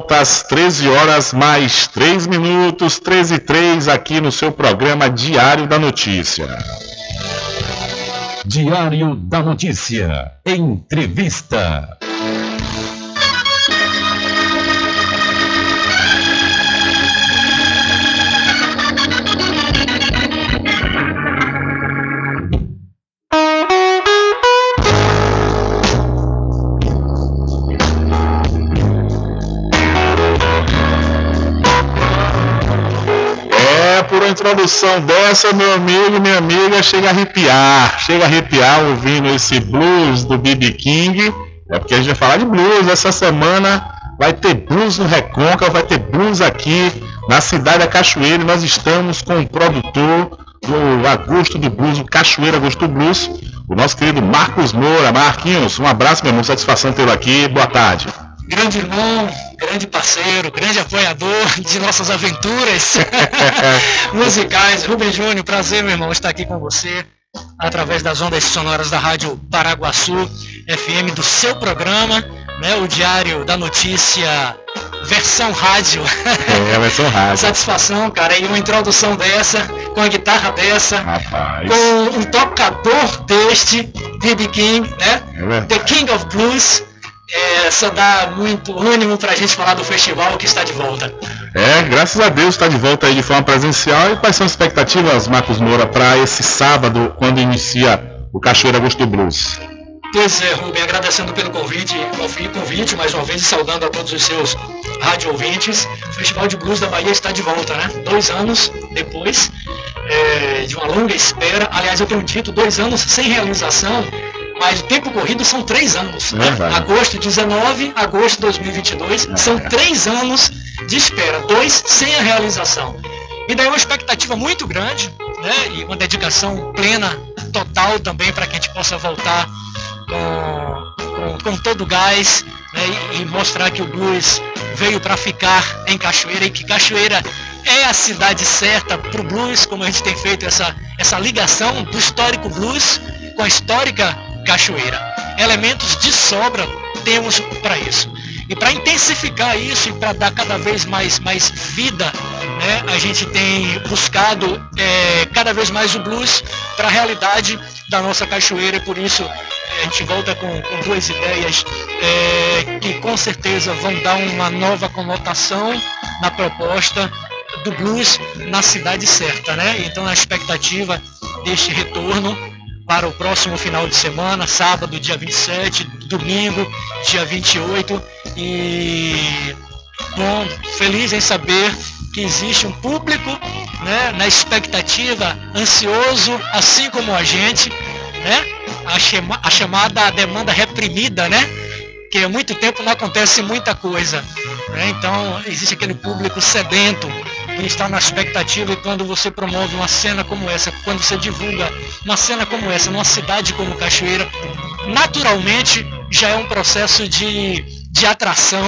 volta às 13 horas mais 3 minutos, 13 e 3, aqui no seu programa Diário da Notícia. Diário da Notícia. Entrevista. Introdução dessa, meu amigo minha amiga, chega a arrepiar, chega a arrepiar ouvindo esse blues do B.B. King. É porque a gente vai falar de blues essa semana. Vai ter blues no Recôncavo, vai ter blues aqui na cidade da Cachoeira. Nós estamos com o produtor do Agosto do Blues, o Cachoeira Agosto Blues, o nosso querido Marcos Moura. Marquinhos, um abraço, meu irmão, satisfação tê-lo aqui. Boa tarde. Grande irmão, grande parceiro, grande apoiador [LAUGHS] de nossas aventuras [LAUGHS] musicais. Rubem Júnior, prazer, meu irmão, estar aqui com você através das ondas sonoras da Rádio Paraguaçu FM, do seu programa, né, o Diário da Notícia versão rádio. É, a versão [LAUGHS] rádio. Satisfação, cara, e uma introdução dessa, com a guitarra dessa, Rapaz. com um tocador deste, B.B. King, né? É. The King of Blues. É, só dá muito ânimo pra gente falar do festival que está de volta. É, graças a Deus está de volta aí de forma presencial. E quais são as expectativas, Marcos Moura, para esse sábado, quando inicia o Cachoeira Agosto Blues? Pois é, Rubem, agradecendo pelo convite, convite mais uma vez e saudando a todos os seus rádio ouvintes. O Festival de Blues da Bahia está de volta, né? Dois anos depois é, de uma longa espera. Aliás, eu tenho dito dois anos sem realização, mas o tempo corrido são três anos. né? Verdade. Agosto 19, agosto de 2022, são três anos de espera, dois sem a realização. E daí uma expectativa muito grande, né? E uma dedicação plena, total também para que a gente possa voltar com, com, com todo o gás né, e, e mostrar que o blues veio para ficar em Cachoeira e que Cachoeira é a cidade certa para o blues, como a gente tem feito essa, essa ligação do histórico blues com a histórica Cachoeira. Elementos de sobra temos para isso. E para intensificar isso e para dar cada vez mais, mais vida, né, a gente tem buscado é, cada vez mais o blues para a realidade da nossa cachoeira e por isso é, a gente volta com, com duas ideias é, que com certeza vão dar uma nova conotação na proposta do blues na cidade certa, né? Então a expectativa deste retorno para o próximo final de semana, sábado, dia 27, domingo, dia 28. E bom, feliz em saber que existe um público né, na expectativa, ansioso, assim como a gente, né? A, chama, a chamada demanda reprimida, né? Que há muito tempo não acontece muita coisa. Né? Então existe aquele público sedento que está na expectativa e quando você promove uma cena como essa, quando você divulga uma cena como essa numa cidade como Cachoeira, naturalmente já é um processo de, de atração,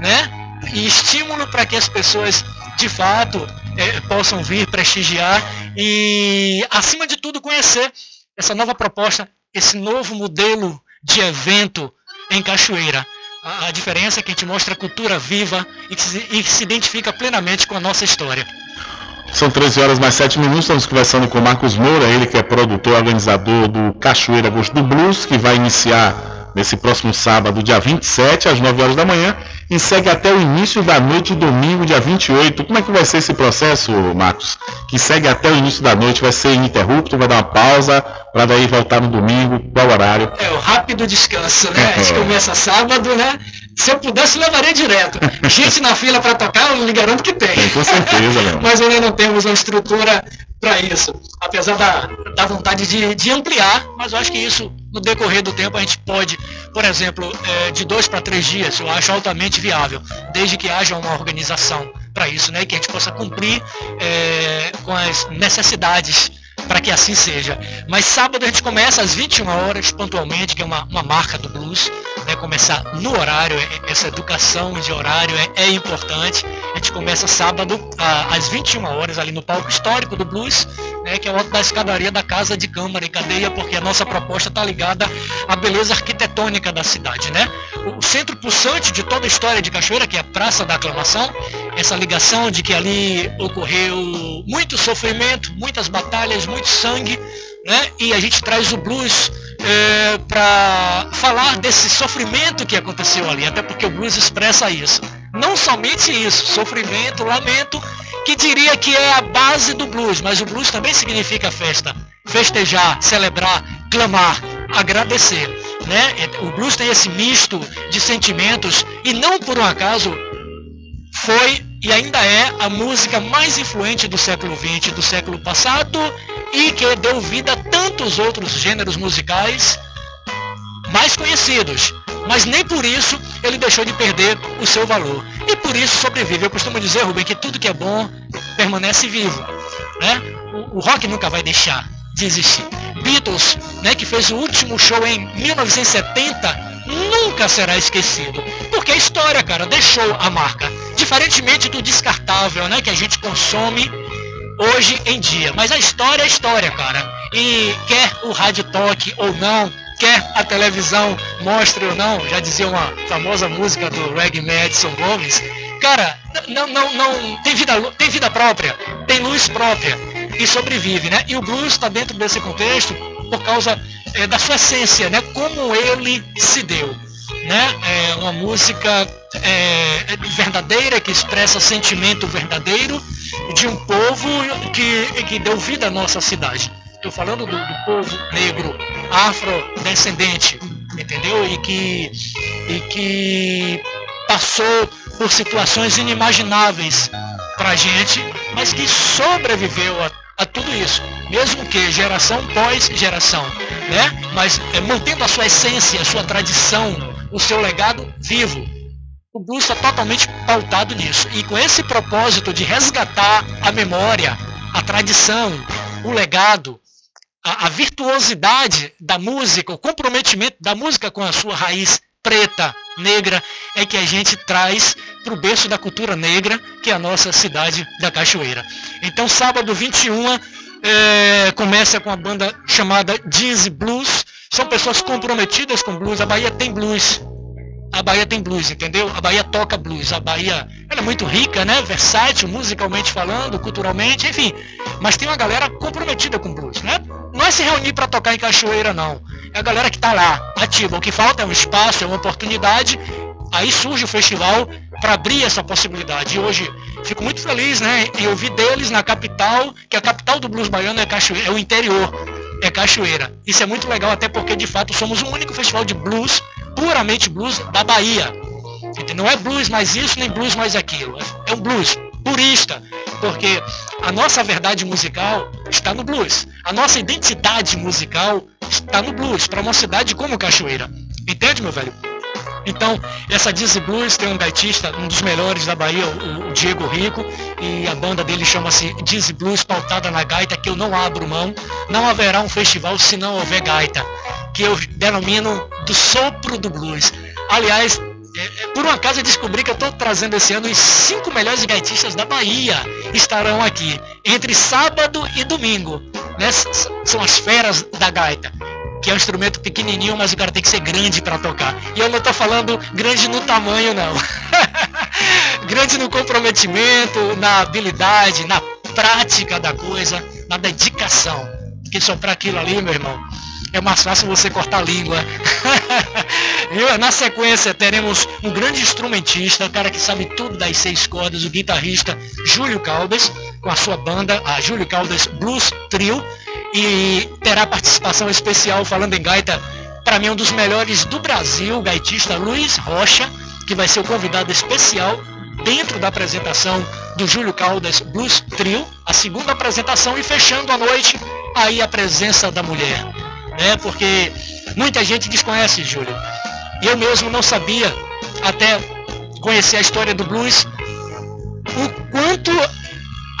né? E estímulo para que as pessoas de fato eh, possam vir prestigiar e, acima de tudo, conhecer essa nova proposta, esse novo modelo de evento em Cachoeira. A, diferença é que a gente mostra a cultura viva e que, se, e se identifica plenamente com a nossa história. São 13 horas mais 7 minutos, estamos conversando com Marcos Moura, ele que é produtor, organizador do Cachoeira Gosto do Blues, que vai iniciar nesse próximo sábado, dia 27, às 9 horas da manhã, e segue até o início da noite, domingo, dia 28. Como é que vai ser esse processo, Marcos? Que segue até o início da noite, vai ser ininterrupto, vai dar uma pausa, para daí voltar no domingo, qual horário? É o rápido descanso, né? A gente começa sábado, né? Se eu pudesse, levaria direto. Gente na fila para tocar, eu lhe garanto que tem. Com certeza, [LAUGHS] meu. Mas ainda não temos uma estrutura para isso. Apesar da, da vontade de, de ampliar, mas eu acho que isso, no decorrer do tempo, a gente pode, por exemplo, é, de dois para três dias, eu acho altamente viável, desde que haja uma organização para isso, né? E que a gente possa cumprir é, com as necessidades para que assim seja. Mas sábado a gente começa às 21 horas, pontualmente, que é uma, uma marca do blues, né, começar no horário, é- essa educação de horário é, é importante. A gente começa sábado a- às 21 horas ali no palco histórico do Blues, né, que é o alto da escadaria da Casa de Câmara e Cadeia, porque a nossa proposta está ligada à beleza arquitetônica da cidade. Né? O centro pulsante de toda a história de Cachoeira, que é a Praça da Aclamação, essa ligação de que ali ocorreu muito sofrimento, muitas batalhas, muito sangue, né? E a gente traz o blues para falar desse sofrimento que aconteceu ali, até porque o blues expressa isso. Não somente isso, sofrimento, lamento, que diria que é a base do blues, mas o blues também significa festa, festejar, celebrar, clamar, agradecer, né? O blues tem esse misto de sentimentos e não por um acaso foi e ainda é a música mais influente do século XX, do século passado, e que deu vida a tantos outros gêneros musicais mais conhecidos. Mas nem por isso ele deixou de perder o seu valor. E por isso sobrevive. Eu costumo dizer, Rubem, que tudo que é bom permanece vivo. Né? O, o rock nunca vai deixar de existir. Beatles, né, que fez o último show em 1970, nunca será esquecido. Porque a história, cara, deixou a marca. Diferentemente do descartável, né, que a gente consome hoje em dia. Mas a história é história, cara. E quer o rádio toque ou não, quer a televisão mostre ou não, já dizia uma famosa música do Reg Madison Gomes, cara, não, não, não tem vida, tem vida própria, tem luz própria e sobrevive, né? E o blues está dentro desse contexto por causa eh, da sua essência, né? Como ele se deu, né? É uma música eh, verdadeira que expressa sentimento verdadeiro de um povo que, que deu vida à nossa cidade. Estou falando do, do povo negro, afrodescendente, entendeu? E que, e que passou por situações inimagináveis pra gente, mas que sobreviveu a, a tudo isso, mesmo que geração pós geração, né? Mas é, mantendo a sua essência, a sua tradição, o seu legado vivo. O blues está totalmente pautado nisso. E com esse propósito de resgatar a memória, a tradição, o legado, a, a virtuosidade da música, o comprometimento da música com a sua raiz preta, negra, é que a gente traz para o berço da cultura negra, que é a nossa cidade da Cachoeira. Então, sábado 21, é, começa com a banda chamada Jeans Blues. São pessoas comprometidas com blues. A Bahia tem blues. A Bahia tem blues, entendeu? A Bahia toca blues. A Bahia ela é muito rica, né? Versátil, musicalmente falando, culturalmente, enfim. Mas tem uma galera comprometida com blues, né? Não é se reunir para tocar em Cachoeira, não. É a galera que está lá, ativa. O que falta é um espaço, é uma oportunidade. Aí surge o festival para abrir essa possibilidade. E hoje fico muito feliz, né, em ouvir deles na capital, que a capital do blues baiano é Cachoeira, é o interior, é Cachoeira. Isso é muito legal, até porque de fato somos o único festival de blues, puramente blues da Bahia. Não é blues mais isso, nem blues mais aquilo. É um blues purista, porque a nossa verdade musical está no blues. A nossa identidade musical está no blues, para uma cidade como Cachoeira. Entende, meu velho? Então, essa Dizzy Blues tem um gaitista, um dos melhores da Bahia, o, Diego Rico, e a banda dele chama-se Dizzy Blues, pautada na gaita, que eu não abro mão. Não haverá um festival se não houver gaita, que eu denomino do sopro do blues. Aliás, é, é, por um acaso eu descobri que eu estou trazendo esse ano os cinco melhores gaitistas da Bahia estarão aqui, entre sábado e domingo. Né? São as feras da gaita que é um instrumento pequenininho, mas o cara tem que ser grande para tocar. E eu não estou falando grande no tamanho, não. [LAUGHS] grande no comprometimento, na habilidade, na prática da coisa, na dedicação. Porque só para aquilo ali, meu irmão, é mais fácil você cortar a língua. [LAUGHS] Na sequência teremos um grande instrumentista, o cara que sabe tudo das seis cordas, o guitarrista Júlio Caldas, com a sua banda, a Júlio Caldas Blues Trio, e terá participação especial falando em gaita, para mim um dos melhores do Brasil, o gaitista Luiz Rocha, que vai ser o convidado especial dentro da apresentação do Júlio Caldas Blues Trio, a segunda apresentação e fechando a noite aí a presença da mulher, né? Porque muita gente desconhece Júlio. Eu mesmo não sabia até conhecer a história do blues o quanto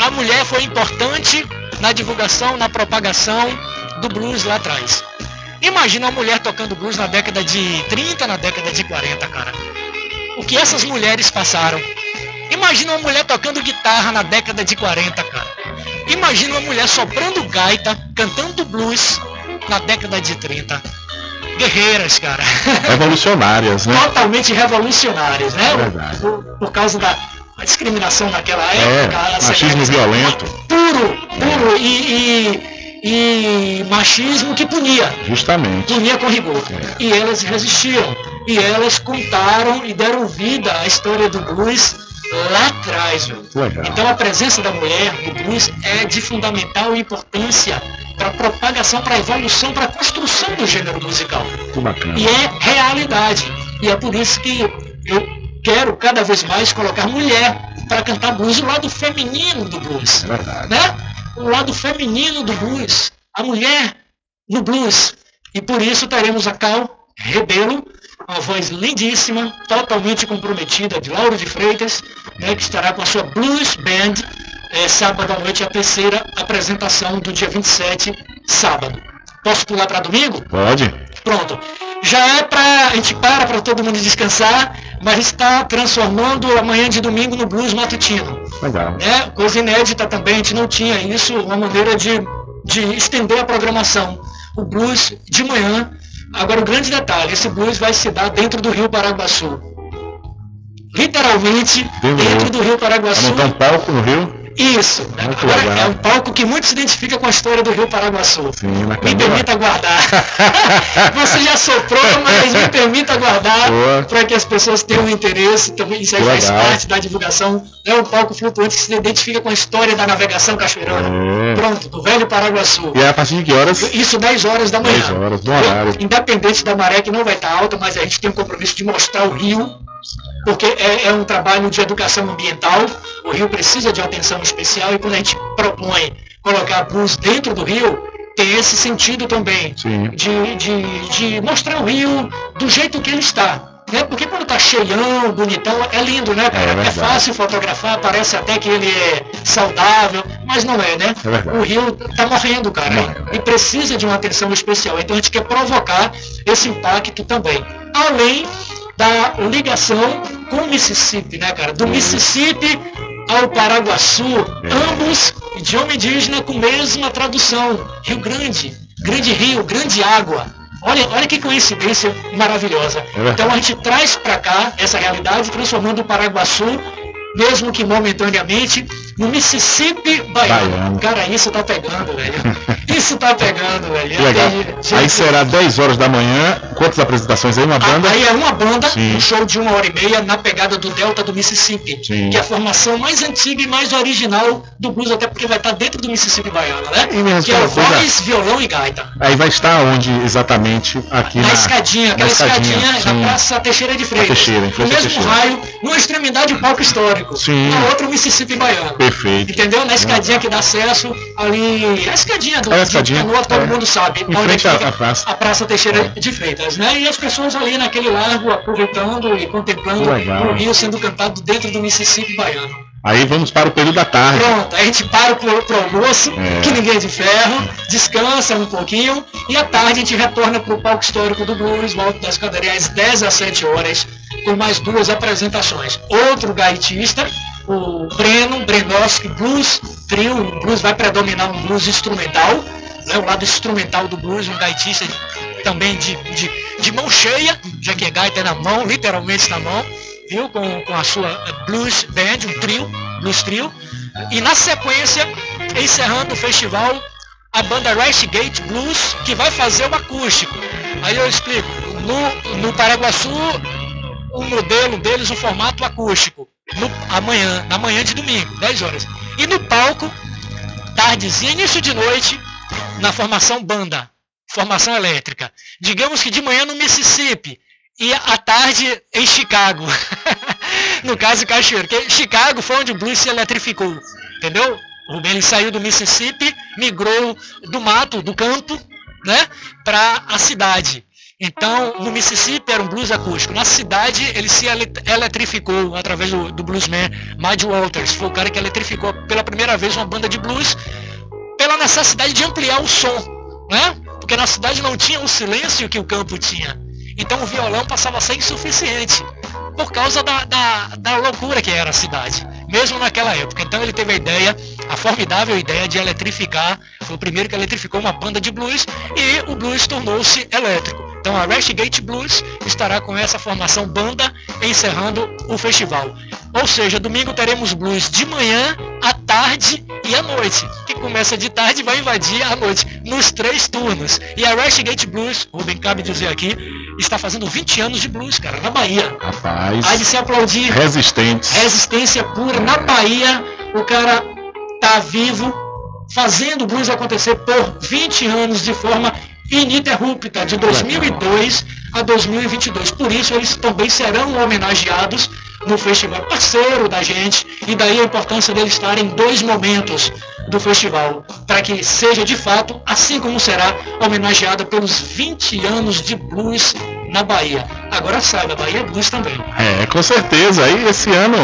a mulher foi importante na divulgação, na propagação do blues lá atrás. Imagina uma mulher tocando blues na década de 30, na década de 40, cara. O que essas mulheres passaram. Imagina uma mulher tocando guitarra na década de 40, cara. Imagina uma mulher soprando gaita, cantando blues na década de 30. Guerreiras, cara. [LAUGHS] Revolucionárias, né? Totalmente revolucionárias, né? É verdade. Por, por causa da discriminação naquela É, época. a machismo violento, Puro, puro e, e, e machismo que punia. justamente. Punia com rigor. É. E elas resistiram. E elas contaram e deram vida à história do blues lá atrás. Então a presença da mulher no blues é de fundamental importância para a propagação, para a evolução, para a construção do gênero musical. Que bacana. E é realidade. E é por isso que eu quero cada vez mais colocar mulher para cantar blues, o lado feminino do blues. É verdade. Né? O lado feminino do blues. A mulher no blues. E por isso teremos a Cal Rebelo, uma voz lindíssima, totalmente comprometida, de Lauro de Freitas, né, que estará com a sua Blues Band, é, sábado à noite, a terceira apresentação do dia 27, sábado. Posso pular para domingo? Pode? Pronto. Já é pra. A gente para para todo mundo descansar, mas está transformando a manhã de domingo no blues matutino. Legal. É, coisa inédita também, a gente não tinha isso, uma maneira de, de estender a programação. O blues de manhã. Agora o grande detalhe, esse blues vai se dar dentro do Rio Paraguaçu. Literalmente Dentro do dentro Rio. do Rio Vai Paraguaçu. montar um palco no Rio? Isso. Muito Agora, legal. é um palco que muito se identifica com a história do Rio Paraguaçu. Sim, na Me permita aguardar. [LAUGHS] Você já soprou, mas me permita aguardar para que as pessoas tenham interesse. Também isso aí faz parte da divulgação. É um palco flutuante que se identifica com a história da navegação cachoeirana. É. Pronto, do velho Paraguaçu. E é a partir de que horas? Isso 10 horas da manhã. 10 horas, bom horário. Independente da maré que não vai estar alta, mas a gente tem um compromisso de mostrar o rio, porque é, é um trabalho de educação ambiental. O rio precisa de atenção especial e quando a gente propõe colocar blues dentro do rio, tem esse sentido também de, de, de mostrar o rio do jeito que ele está. Né? Porque quando tá cheião, bonitão, é lindo, né? É É, fácil fotografar, parece até que ele é saudável, mas não é, né? É o rio tá morrendo, cara, e precisa de uma atenção especial. Então a gente quer provocar esse impacto também. Além da ligação com o Mississippi, né, cara? Do Mississippi ao Paraguaçu, ambos idioma indígena com mesma tradução. Rio Grande, grande rio, grande água. Olha, olha que coincidência maravilhosa. verdade. Então a gente traz para cá essa realidade, transformando o Paraguaçu, mesmo que momentaneamente, no Mississippi baiano. Baiano. Cara, isso tá pegando, velho. [LAUGHS] Isso tá pegando, velho. Legal. Gente- Aí será 10 horas da manhã. Quantas apresentações aí? Uma banda? Aí é uma banda, Sim. um show de uma hora e meia na pegada do Delta do Mississippi, Sim. que é a formação mais antiga e mais original do blues, até porque vai estar dentro do Mississippi baiano, né? Que é voz, violão e gaita. Aí vai estar onde exatamente? Aqui na, Na escadinha, aquela escadinha, sim. na Praça Teixeira de Freitas. Teixeira, no mesmo Teixeira. raio, numa extremidade o palco histórico. Sim. Na outra o Mississippi baiano. Perfeito. Entendeu? Na escadinha que dá acesso ali. A escadinha do É a de escadinha, Canoa, todo é. mundo sabe. Em onde fica à praça. A Praça Teixeira de Freitas, né? E as pessoas ali naquele largo aproveitando e contemplando o rio sendo cantado dentro do Mississippi baiano. Aí vamos para o período da tarde. Pronto, a gente para pro, pro almoço, É. que ninguém é de ferro, descansa um pouquinho, e à tarde a gente retorna pro palco histórico do blues, volta das cadeirinhas às 10 às 7 horas, com mais duas apresentações. Outro gaitista, o Breno, Brenoski Blues Trio, o blues vai predominar um blues instrumental, né, o lado instrumental do blues, um gaitista também de, de, de mão cheia, já que é gaita na mão, literalmente na mão, viu? Com, com a sua blues band, um trio, blues trio. E na sequência, encerrando o festival, a banda Gate Blues, que vai fazer o acústico. Aí eu explico, no, no Paraguaçu, o modelo deles, o formato acústico. No, amanhã, na manhã de domingo, 10 horas. E no palco, tardezinha, início de noite, na formação banda, formação elétrica. Digamos que de manhã no Mississippi e à tarde em Chicago. [LAUGHS] no caso, Cachoeiro. Que Chicago foi onde o blues se eletrificou, entendeu? Ele saiu do Mississippi, migrou do mato, do campo, né, para a cidade. Então, no Mississippi era um blues acústico. Na cidade, ele se ele- eletrificou através do, do bluesman Muddy Walters. Foi o cara que eletrificou pela primeira vez uma banda de blues pela necessidade de ampliar o som, né? porque na cidade não tinha o silêncio que o campo tinha. Então o violão passava a ser insuficiente por causa da, da, da loucura que era a cidade, mesmo naquela época. Então ele teve a ideia, a formidável ideia de eletrificar, foi o primeiro que eletrificou uma banda de blues e o blues tornou-se elétrico. Então a Gate Blues estará com essa formação banda encerrando o festival. Ou seja, domingo teremos blues de manhã, à tarde e à noite. Que começa de tarde e vai invadir à noite, nos três turnos. E a Gate Blues, o Rubem cabe dizer aqui, está fazendo 20 anos de blues, cara, na Bahia. Rapaz. Há de se aplaudir. Resistentes. Resistência pura. Na Bahia, o cara tá vivo, fazendo o blues acontecer por 20 anos de forma ininterrupta, de 2002 a 2022. Por isso, eles também serão homenageados no festival parceiro da gente, e daí a importância deles estarem em dois momentos do festival, para que seja de fato, assim como será homenageada pelos 20 anos de blues na Bahia. Agora saiba, Bahia é blues também. É, com certeza. Aí esse ano,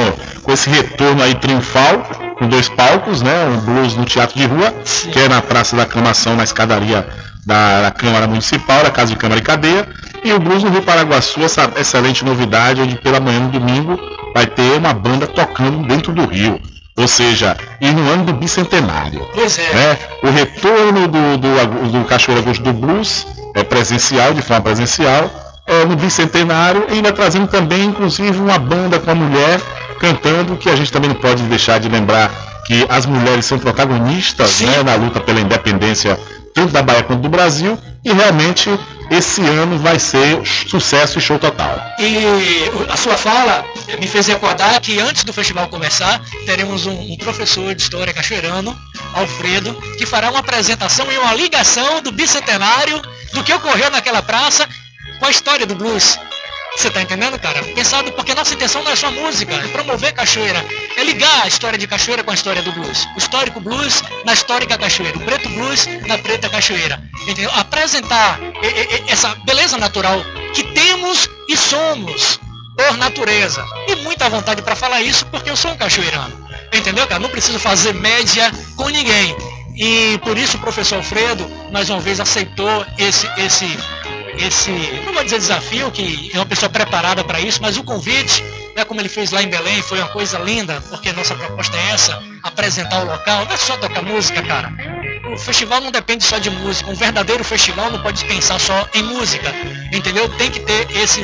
com esse retorno aí triunfal, com dois palcos, né? Um blues no Teatro de Rua, Sim. que é na Praça da Aclamação, na escadaria da, da, Câmara Municipal, da Casa de Câmara e Cadeia, e o Blues no Rio Paraguaçu, essa excelente novidade, onde pela manhã no domingo vai ter uma banda tocando dentro do Rio. Ou seja, e no ano do bicentenário. Pois é. Né? O retorno do, do, do Cachoeira Agosto do Blues é presencial, de forma presencial, é, no bicentenário, e ainda trazendo também, inclusive, uma banda com a mulher cantando, que a gente também não pode deixar de lembrar que as mulheres são protagonistas né, na luta pela independência tanto da Bahia quanto do Brasil, e realmente esse ano vai ser sucesso e show total. E a sua fala me fez recordar que antes do festival começar, teremos um, um professor de história cachoeirano, Alfredo, que fará uma apresentação e uma ligação do bicentenário do que ocorreu naquela praça com a história do blues. Você tá entendendo, cara? Pensado porque nossa intenção não é só música, é promover cachoeira, é ligar a história de cachoeira com a história do blues. O histórico blues na histórica cachoeira, o preto blues na preta cachoeira. Entendeu? Apresentar essa beleza natural que temos e somos por natureza. E muita vontade para falar isso porque eu sou um cachoeirano. Entendeu, cara? Não preciso fazer média com ninguém. E por isso o professor Alfredo, mais uma vez, aceitou esse, esse esse, não vou dizer desafio, que é uma pessoa preparada para isso, mas o convite, né, como ele fez lá em Belém, foi uma coisa linda, porque nossa proposta é essa, apresentar o local, não é só tocar música, cara. O festival não depende só de música, um verdadeiro festival não pode pensar só em música, entendeu? Tem que ter esse,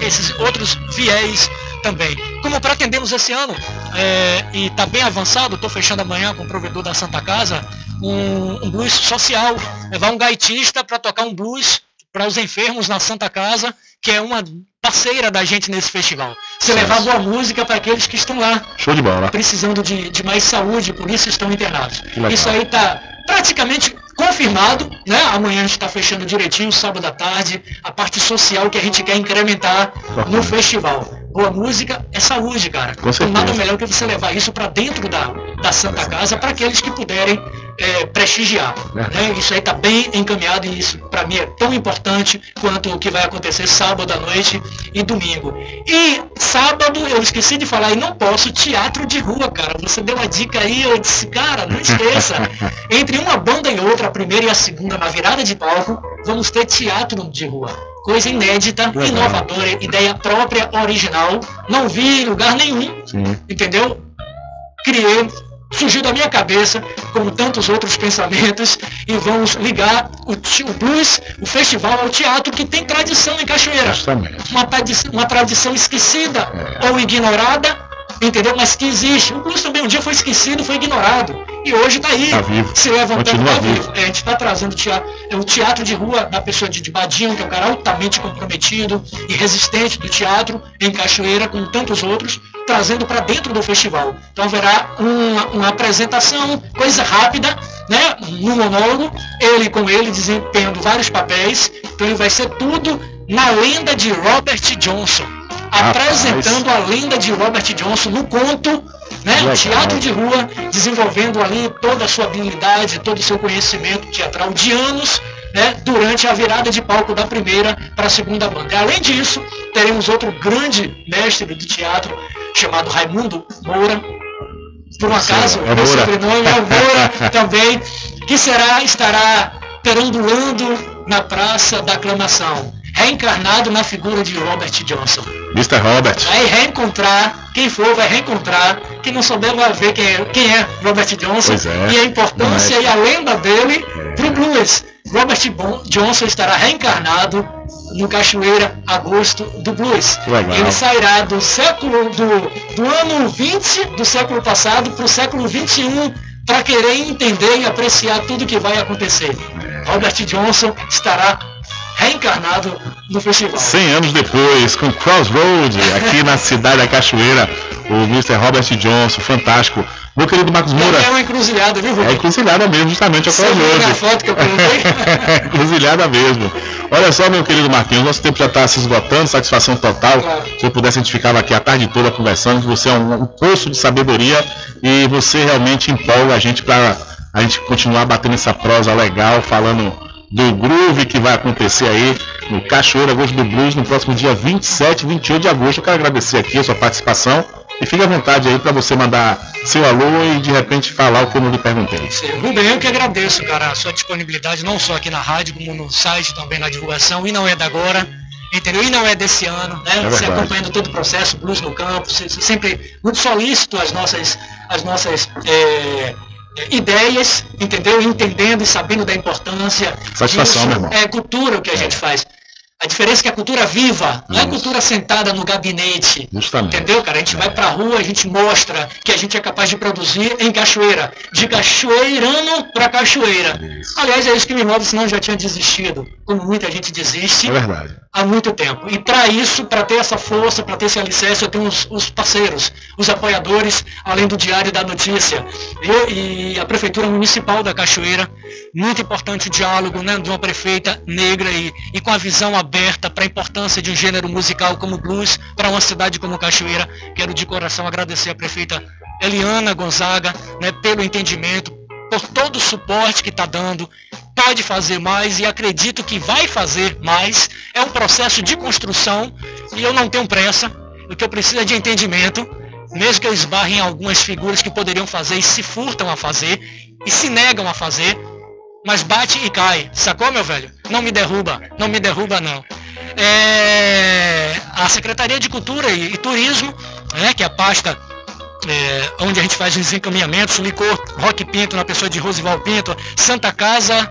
esses outros viés também. Como pretendemos esse ano, é, e está bem avançado, estou fechando amanhã com o provedor da Santa Casa, um, um blues social, levar um gaitista para tocar um blues para os enfermos na Santa Casa, que é uma parceira da gente nesse festival. Você levar boa música para aqueles que estão lá. Show de bola. Precisando de, de mais saúde, por isso estão internados. Isso aí está praticamente confirmado, né? Amanhã a gente está fechando direitinho, sábado à tarde, a parte social que a gente quer incrementar no festival. Boa música é saúde, cara. Com certeza. Nada melhor que você levar isso para dentro da, da Santa Casa para aqueles que puderem é, prestigiar. É. Né? Isso aí está bem encaminhado e isso para mim é tão importante quanto o que vai acontecer sábado à noite e domingo. E sábado eu esqueci de falar e não posso, teatro de rua, cara. Você deu uma dica aí, eu disse, cara, não esqueça. [LAUGHS] Entre uma banda e outra, a primeira e a segunda, na virada de palco, vamos ter teatro de rua coisa inédita, Legal. inovadora, ideia própria, original. Não vi em lugar nenhum, Sim. entendeu? Criei, surgiu da minha cabeça, como tantos outros pensamentos, e vamos ligar o, o blues, o festival ao teatro que tem tradição em Cachoeira. Uma, tradição, uma tradição esquecida é. ou ignorada, entendeu? Mas que existe. O blues também um dia foi esquecido, foi ignorado. E hoje está aí, tá vivo. se levantando, está vivo. vivo. É, a gente está trazendo teatro, é, o teatro de rua da pessoa de, de Badinho, que é um cara altamente comprometido e resistente do teatro em Cachoeira, com tantos outros, trazendo para dentro do festival. Então haverá uma, uma, apresentação, coisa rápida, né? No monólogo, ele com ele desempenhando vários papéis. Então ele vai ser tudo na lenda de Robert Johnson. Apresentando a lenda de Robert Johnson no conto né? Legal. Teatro de rua, desenvolvendo ali toda a sua habilidade, todo o seu conhecimento teatral de anos, né? Durante a virada de palco da primeira para a segunda banda. Além disso, teremos outro grande mestre do teatro chamado Raimundo Moura. Por um acaso, é meu sobrenome é Moura [LAUGHS] também, que será, estará perambulando na praça da aclamação, reencarnado na figura de Robert Johnson. Mr. Robert. Vai reencontrar, quem for vai reencontrar, quem não souber vai ver quem é, quem é Robert Johnson é. e a importância Não é. e a lenda dele pro blues. Robert Bon- Johnson estará reencarnado no Cachoeira Agosto do Blues. Legal. Ele sairá do século do, do ano 20 do século passado para o século 21 para querer entender e apreciar tudo que vai acontecer. É. Robert Johnson estará reencarnado no festival. 100 anos depois, com Crossroad, aqui na cidade da Cachoeira, o Mr. Robert Johnson, fantástico. Meu querido Marcos Moura. É uma encruzilhada, viu, É Rubem? encruzilhada mesmo, justamente, é viu Crossroad. a foto que eu coloquei? [LAUGHS] encruzilhada mesmo. Olha só, meu querido Marquinhos, nosso tempo já está se esgotando, satisfação total. Se eu pudesse, a gente ficava aqui a tarde toda conversando. Você é um, um poço de sabedoria e você realmente empolga a gente para a gente continuar batendo essa prosa legal, falando do groove que vai acontecer aí no Cachoeira Agosto do Blues no próximo dia 27 e 28 de agosto. Eu quero agradecer aqui a sua participação e fique à vontade aí para você mandar seu alô e de repente falar o que eu não lhe perguntei. Rubem, eu que agradeço, cara, a sua disponibilidade, não só aqui na rádio, como no site, também na divulgação, e não é da agora, entendeu? E não é desse ano, né? É você acompanhando todo o processo, Blues no Campo, você, você sempre muito solícito às nossas, às nossas é, ideias, entendeu? Entendendo e sabendo da importância Satisfação, disso. meu irmão. É cultura o que a gente faz. A diferença é que a cultura viva, não é cultura sentada no gabinete. Justamente. Entendeu, cara? A gente vai pra rua, a gente mostra que a gente é capaz de produzir em cachoeira. De cachoeirano pra cachoeira. Aliás, é isso que me move, senão eu já tinha desistido. Como muita gente desiste É verdade. há muito tempo. E para isso, para ter essa força, para ter esse alicerce, eu tenho os, os parceiros, os apoiadores, além do Diário da Notícia. Eu, e a Prefeitura Municipal da Cachoeira, muito importante o diálogo né, de uma prefeita negra e, e com a visão aberta para a importância de um gênero musical como blues para uma cidade como Cachoeira. Quero de coração agradecer a prefeita Eliana Gonzaga né, pelo entendimento, por todo o suporte que está dando, pode fazer mais e acredito que vai fazer mais. É um processo de construção e eu não tenho pressa. O que eu preciso é de entendimento, mesmo que eu esbarre em algumas figuras que poderiam fazer e se furtam a fazer e se negam a fazer, mas bate e cai. Sacou, meu velho? Não me derruba, não me derruba não. É, a Secretaria de Cultura e, e Turismo, né, que é a pasta é, onde a gente faz os encaminhamentos, Licor Rock Pinto, na pessoa de Rosival Pinto, Santa Casa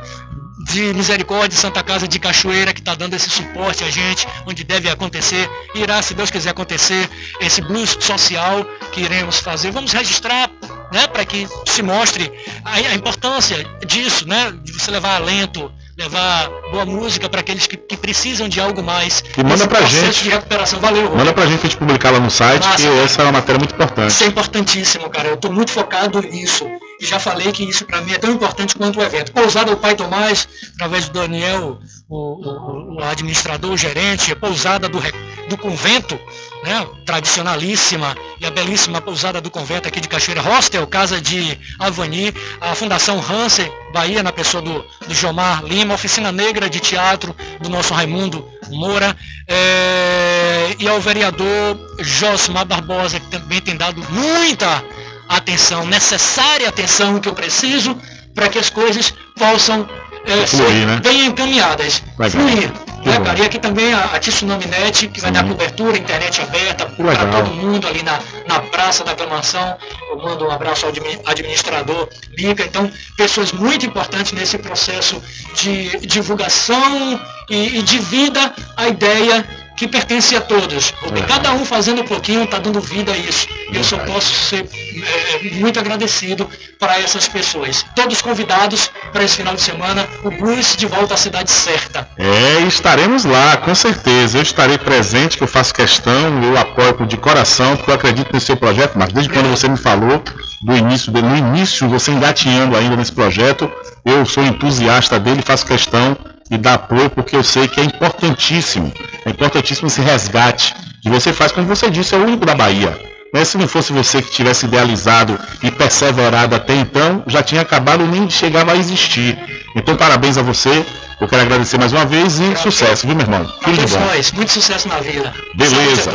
de Misericórdia, Santa Casa de Cachoeira, que está dando esse suporte a gente, onde deve acontecer, irá, se Deus quiser acontecer, esse blues social que iremos fazer. Vamos registrar, né, para que se mostre a, a importância disso, né, de você levar alento, levar boa música para aqueles que, que precisam de algo mais. E manda processo gente. de recuperação. Valeu. Manda pra gente pra gente publicar lá no site, Massa, que cara. essa é uma matéria muito importante. Isso é importantíssimo, cara. Eu estou muito focado nisso. E já falei que isso para mim é tão importante quanto o evento. Pousada do Pai Tomás, através do Daniel, o, o- o administrador, o gerente, a pousada do, re- do convento, né, tradicionalíssima, e a belíssima pousada do convento aqui de Cachoeira Hostel, Casa de Avani, a Fundação Hansen, Bahia, na pessoa do, do Jomar Lima, Oficina Negra de Teatro do nosso Raimundo Moura, é, e ao vereador Josmar Barbosa, que também tem dado muita atenção, necessária atenção que eu preciso para que as coisas possam é, Fluir, ser né? bem encaminhadas. Legal. Fluir. Né, cara? E aqui também a, a Tsunami Net, que vai dar cobertura, internet aberta para todo mundo ali na, na Praça da Aclamação. Eu mando um abraço ao admi- administrador Mica. Então, pessoas muito importantes nesse processo de divulgação e, e de vida à ideia que pertence a todos. Rubem. É. Cada um fazendo um pouquinho está dando vida a isso. Eu só posso ser é, muito agradecido para essas pessoas. Todos convidados para esse final de semana, o Blues de volta à cidade certa. É, estaremos lá, com certeza. Eu estarei presente, que eu faço questão, eu apoio de coração, porque eu acredito nesse seu projeto, mas desde quando você me falou do início, dele, no início, você engatinhando ainda nesse projeto, eu sou entusiasta dele, faço questão de dar apoio, porque eu sei que é importantíssimo, é importantíssimo esse resgate que você faz, como você disse, é o único da Bahia. Né? Se não fosse você que tivesse idealizado e perseverado até então, já tinha acabado nem chegava a existir. Então, parabéns a você. Eu quero agradecer mais uma vez e sucesso, viu, meu irmão? Tudo de bom. muito sucesso na vida. Beleza.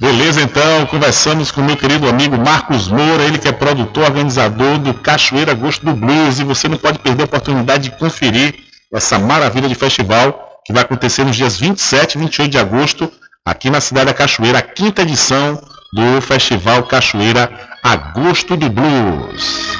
Beleza, então, conversamos com meu querido amigo Marcos Moura, ele que é produtor, organizador do Cachoeira Gosto do Blues, e você não pode perder a oportunidade de conferir essa maravilha de festival que vai acontecer nos dias 27 e 28 de agosto, aqui na cidade da Cachoeira, a quinta edição do Festival Cachoeira Agosto do Blues.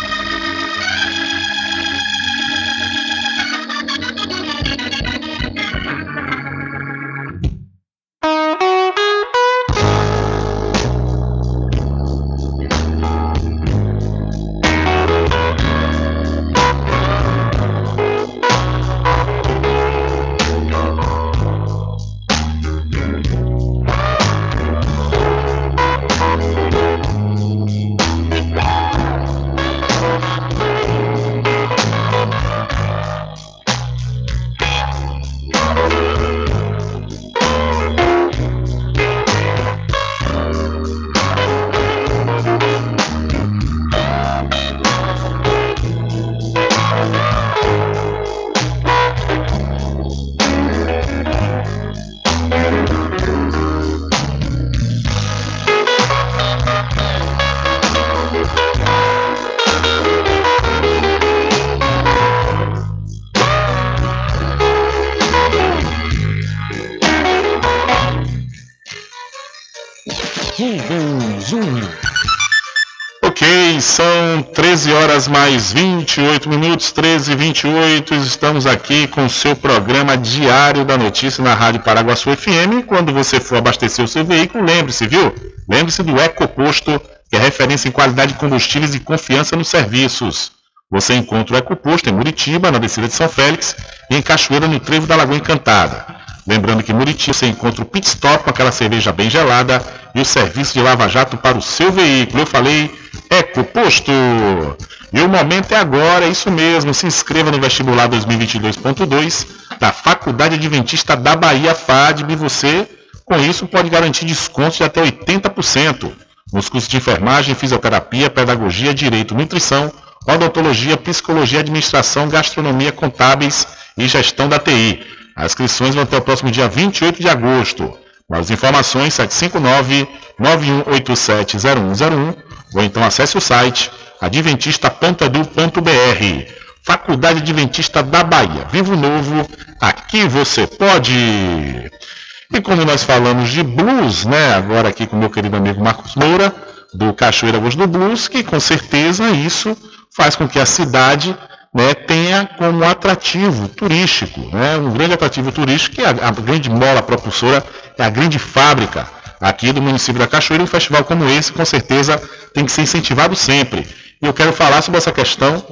Mais 28 minutos, 13 e 28. Estamos aqui com o seu programa diário da notícia na Rádio Paraguaçu FM. Quando você for abastecer o seu veículo, lembre-se, viu? Lembre-se do Ecoposto, que é referência em qualidade de combustíveis e confiança nos serviços. Você encontra o Ecoposto em Muritiba, na descida de São Félix, e em Cachoeira, no Trevo da Lagoa Encantada. Lembrando que em Muritiba você encontra o pit stop com aquela cerveja bem gelada e o serviço de lava-jato para o seu veículo. Eu falei Ecoposto. E o momento é agora, é isso mesmo. Se inscreva no vestibular 2022.2 da Faculdade Adventista da Bahia FADB você, com isso, pode garantir descontos de até 80% nos cursos de enfermagem, fisioterapia, pedagogia, direito, nutrição, odontologia, psicologia, administração, gastronomia, contábeis e gestão da TI. As inscrições vão até o próximo dia 28 de agosto. Mais informações 759-9187-0101 ou então acesse o site adventista.edu.br. Faculdade Adventista da Bahia. Vivo Novo, aqui você pode. E como nós falamos de blues, né, agora aqui com meu querido amigo Marcos Moura, do Cachoeira Voz do Blues, que com certeza isso faz com que a cidade né, tenha como atrativo turístico, né, um grande atrativo turístico, que é a, a grande mola propulsora, é a grande fábrica aqui do município da Cachoeira. Um festival como esse, com certeza, tem que ser incentivado sempre. E eu quero falar sobre essa questão.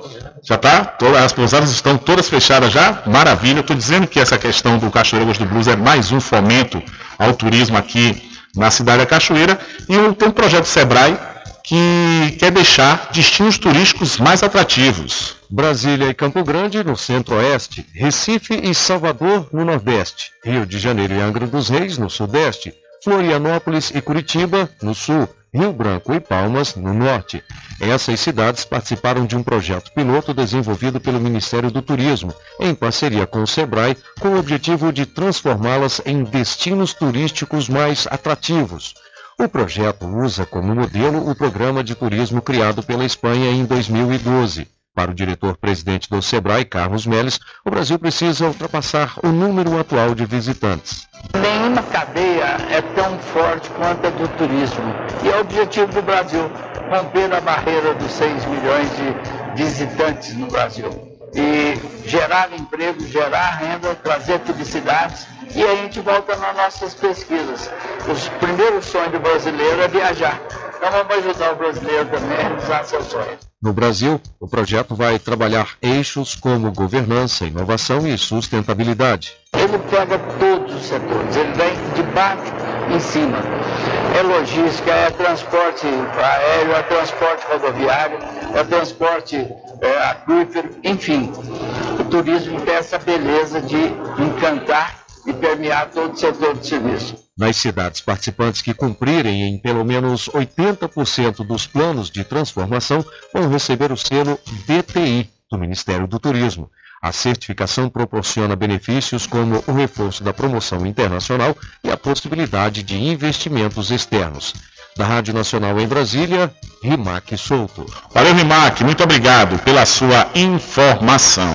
Já tá? As pousadas estão todas fechadas já? Maravilha. Estou dizendo que essa questão do Cachoeira Gosto do Blues é mais um fomento ao turismo aqui na cidade da Cachoeira. E tem um projeto Sebrae que quer deixar destinos turísticos mais atrativos. Brasília e Campo Grande no centro-oeste, Recife e Salvador no nordeste, Rio de Janeiro e Angra dos Reis no sudeste, Florianópolis e Curitiba no sul, Rio Branco e Palmas no norte. Essas cidades participaram de um projeto piloto desenvolvido pelo Ministério do Turismo, em parceria com o SEBRAE, com o objetivo de transformá-las em destinos turísticos mais atrativos. O projeto usa como modelo o programa de turismo criado pela Espanha em 2012. Para o diretor-presidente do SEBRAE, Carlos Melles, o Brasil precisa ultrapassar o número atual de visitantes. Nenhuma cadeia é tão forte quanto a do turismo. E é o objetivo do Brasil romper a barreira dos 6 milhões de visitantes no Brasil. E gerar emprego, gerar renda, trazer felicidades e a gente volta nas nossas pesquisas. Os primeiros sonhos do brasileiro é viajar. Então vamos ajudar o brasileiro também a realizar seus sonhos. No Brasil, o projeto vai trabalhar eixos como governança, inovação e sustentabilidade. Ele pega todos os setores, ele vem de baixo em cima. É logística, é transporte aéreo, é transporte rodoviário, é transporte é, aquífero, enfim. O turismo tem essa beleza de encantar e permear todo o setor de serviço. Nas cidades participantes que cumprirem em pelo menos 80% dos planos de transformação vão receber o selo DTI do Ministério do Turismo. A certificação proporciona benefícios como o reforço da promoção internacional e a possibilidade de investimentos externos. Da Rádio Nacional em Brasília, Rimac Souto. Valeu, Rimac. Muito obrigado pela sua informação.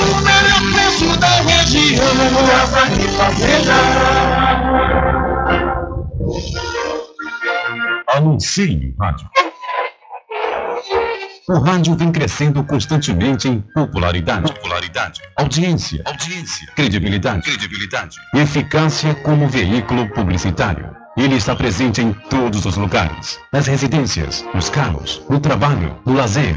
o melhor preço da região. Anuncie rádio. O rádio vem crescendo constantemente em popularidade, popularidade, audiência, audiência, credibilidade, credibilidade eficácia como veículo publicitário. Ele está presente em todos os lugares, nas residências, nos carros, no trabalho, no lazer.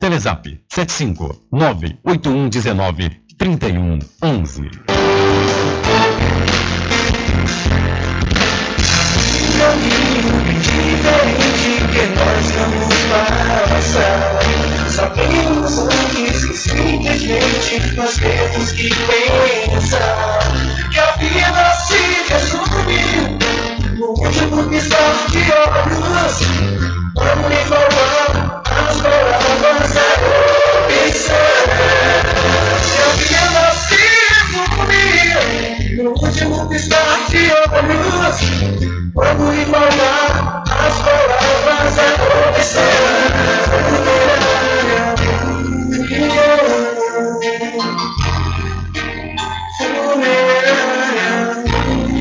Telezap 75 98119 3111. diferente que nós vamos passar. Sabemos antes que simplesmente nós temos que pensar que a vida se no último piscar de olhos. Vamos igualar as palavras da opção. Que a vida se resume no último piscar de olhos. Vamos igualar as palavras da opção.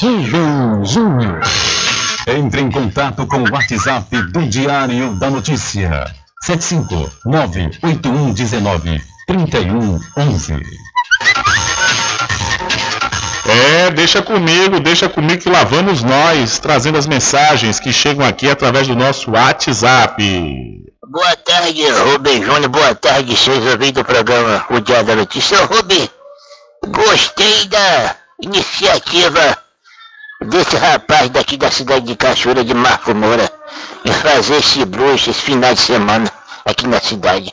Rubem Júnior. Entre em contato com o WhatsApp do Diário da Notícia. 759-8119-3111. É, deixa comigo, deixa comigo que lá vamos nós, trazendo as mensagens que chegam aqui através do nosso WhatsApp. Boa tarde, Rubem Júnior. Boa tarde, seus ouvintes do programa O Dia da Notícia. Rubem, gostei da iniciativa desse rapaz daqui da cidade de Cachoeira de Marco Moura em fazer esse bruxo esse final de semana aqui na cidade.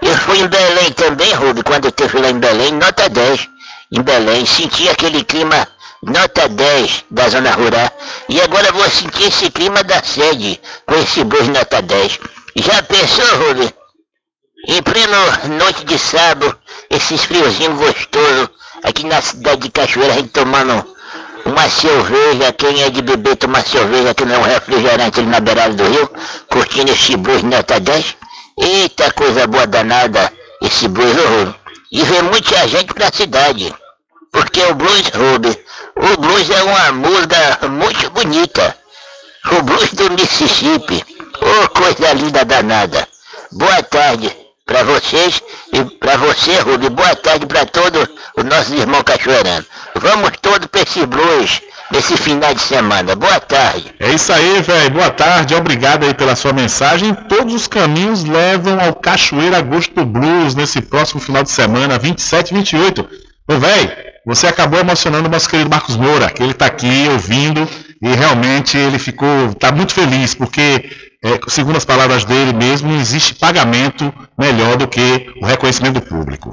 Eu fui em Belém também, Rubem, quando eu esteve lá em Belém, nota 10 em Belém. Senti aquele clima nota 10 da zona rural. E agora vou sentir esse clima da sede com esse bruxo nota 10. Já pensou, Rubem? Em pleno noite de sábado, esses friozinhos gostosos, aqui na cidade de Cachoeira, a gente tomando uma cerveja, quem é de beber tomar cerveja, que não é um refrigerante ali na beirada do rio, curtindo esse blues nota 10. Eita coisa boa danada, esse blues, Rubem. E vem muita gente pra cidade, porque o blues, Rubem, o blues é uma música muito bonita. O blues do Mississippi, ô coisa linda danada. Boa tarde para vocês e para você, Rubem. Boa tarde para todos os nossos irmãos cachoeiranos. Vamos todos para esse blues nesse final de semana. Boa tarde. É isso aí, velho. Boa tarde, obrigado aí pela sua mensagem. Todos os caminhos levam ao Cachoeira Agosto Blues nesse próximo final de semana, 27 e 28. Ô, velho, você acabou emocionando o nosso querido Marcos Moura, que ele tá aqui ouvindo e realmente ele ficou, tá muito feliz, porque, é, segundo as palavras dele mesmo, não existe pagamento melhor do que o reconhecimento do público.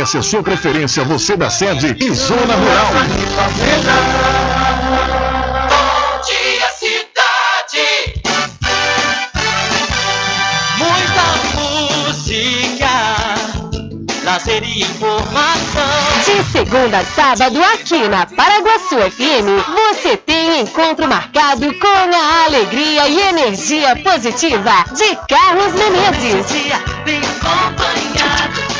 a sua preferência, você da sede e Zona Rural. Bom dia, cidade. Muita música, lazer e informação. De segunda a sábado, aqui na Paraguaçu FM, você tem encontro marcado com a alegria e energia positiva de Carlos Menezes. Bem acompanhado.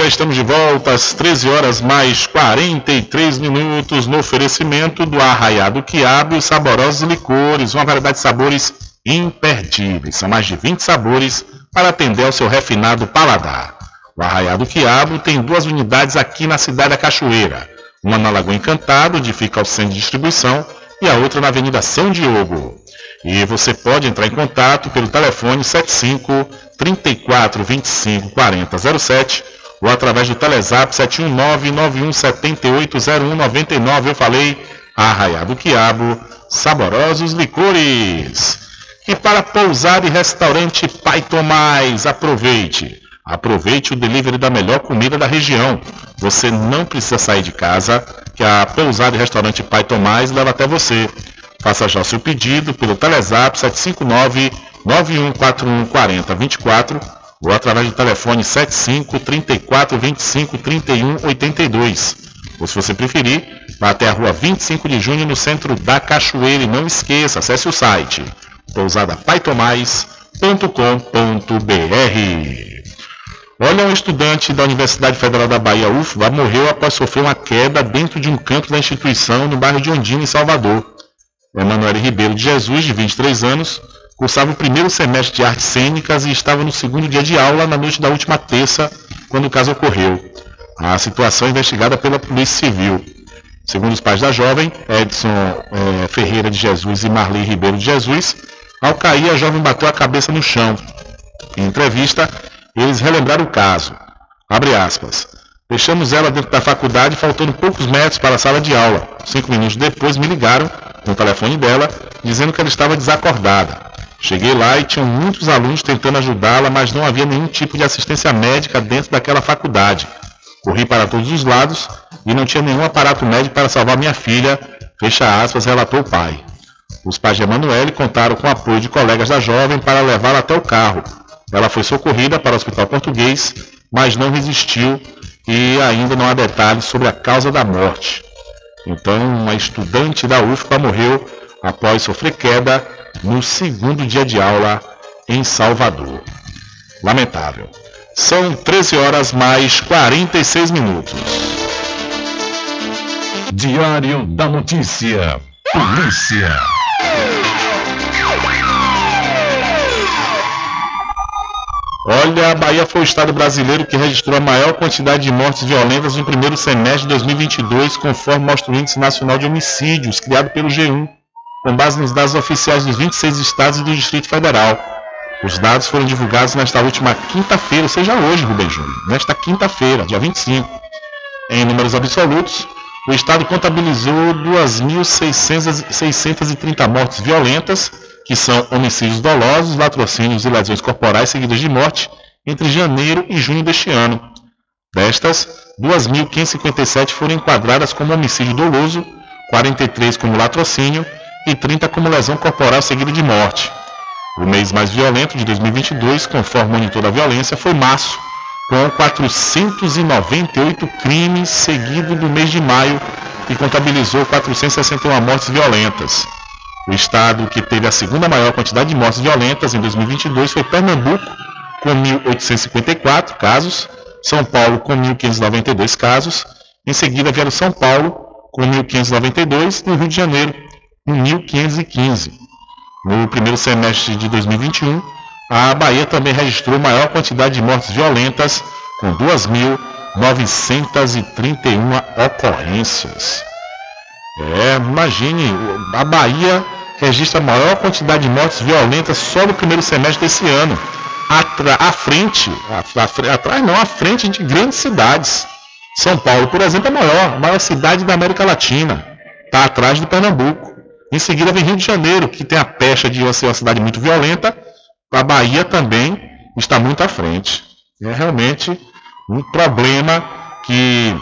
Já estamos de volta às 13 horas mais 43 minutos no oferecimento do Arraiado Quiabo e Saborosos Licores, uma variedade de sabores imperdíveis. São mais de 20 sabores para atender ao seu refinado paladar. O Arraiado Quiabo tem duas unidades aqui na cidade da Cachoeira. Uma na Lagoa Encantado, onde fica o centro de distribuição, e a outra na Avenida São Diogo. E você pode entrar em contato pelo telefone 75 34 25 40 07 ou através do Telezap 719 91 78 0199. Eu falei Arraiado Quiabo, saborosos licores. E para pousar e restaurante Pai Tomás, aproveite. Aproveite o delivery da melhor comida da região. Você não precisa sair de casa, que a pousada e restaurante Pai Tomás leva até você. Faça já seu pedido pelo Telezap 759 9141 4024 ou através do telefone 75 34 25 31 82. Ou se você preferir, vá até a rua 25 de junho no centro da Cachoeira e não esqueça, acesse o site pousadapaitomais.com.br. Olha, um estudante da Universidade Federal da Bahia, UFBA, morreu após sofrer uma queda dentro de um campo da instituição no bairro de Ondina, em Salvador. Emanuel Ribeiro de Jesus, de 23 anos, cursava o primeiro semestre de artes cênicas e estava no segundo dia de aula na noite da última terça, quando o caso ocorreu. A situação é investigada pela Polícia Civil. Segundo os pais da jovem, Edson eh, Ferreira de Jesus e Marli Ribeiro de Jesus, ao cair, a jovem bateu a cabeça no chão. Em entrevista, eles relembraram o caso. Abre aspas. Deixamos ela dentro da faculdade, faltando poucos metros para a sala de aula. Cinco minutos depois me ligaram no telefone dela, dizendo que ela estava desacordada. Cheguei lá e tinham muitos alunos tentando ajudá-la, mas não havia nenhum tipo de assistência médica dentro daquela faculdade. Corri para todos os lados e não tinha nenhum aparato médico para salvar minha filha, fecha aspas, relatou o pai. Os pais de Emanuele contaram com o apoio de colegas da jovem para levá-la até o carro. Ela foi socorrida para o hospital português, mas não resistiu e ainda não há detalhes sobre a causa da morte. Então, uma estudante da UFPA morreu após sofrer queda no segundo dia de aula em Salvador. Lamentável. São 13 horas mais 46 minutos. Diário da Notícia. Polícia. Olha, a Bahia foi o estado brasileiro que registrou a maior quantidade de mortes violentas no primeiro semestre de 2022, conforme mostra o Índice Nacional de Homicídios, criado pelo G1, com base nos dados oficiais dos 26 estados e do Distrito Federal. Os dados foram divulgados nesta última quinta-feira, ou seja, hoje, Rubem Júnior, nesta quinta-feira, dia 25. Em números absolutos, o estado contabilizou 2.630 mortes violentas, que são homicídios dolosos, latrocínios e lesões corporais seguidas de morte, entre janeiro e junho deste ano. Destas, 2.557 foram enquadradas como homicídio doloso, 43 como latrocínio e 30 como lesão corporal seguida de morte. O mês mais violento de 2022, conforme o monitor da violência, foi março, com 498 crimes, seguido do mês de maio, que contabilizou 461 mortes violentas. O estado que teve a segunda maior quantidade de mortes violentas em 2022 foi Pernambuco, com 1.854 casos, São Paulo com 1.592 casos, em seguida vieram São Paulo com 1.592 e Rio de Janeiro com 1.515. No primeiro semestre de 2021, a Bahia também registrou maior quantidade de mortes violentas, com 2.931 ocorrências. É, imagine, a Bahia registra a maior quantidade de mortes violentas só no primeiro semestre desse ano. Atra, à frente, atrás não, à frente de grandes cidades. São Paulo, por exemplo, é a maior, a maior cidade da América Latina. Está atrás de Pernambuco. Em seguida vem Rio de Janeiro, que tem a pecha de ser uma cidade muito violenta. A Bahia também está muito à frente. É realmente um problema que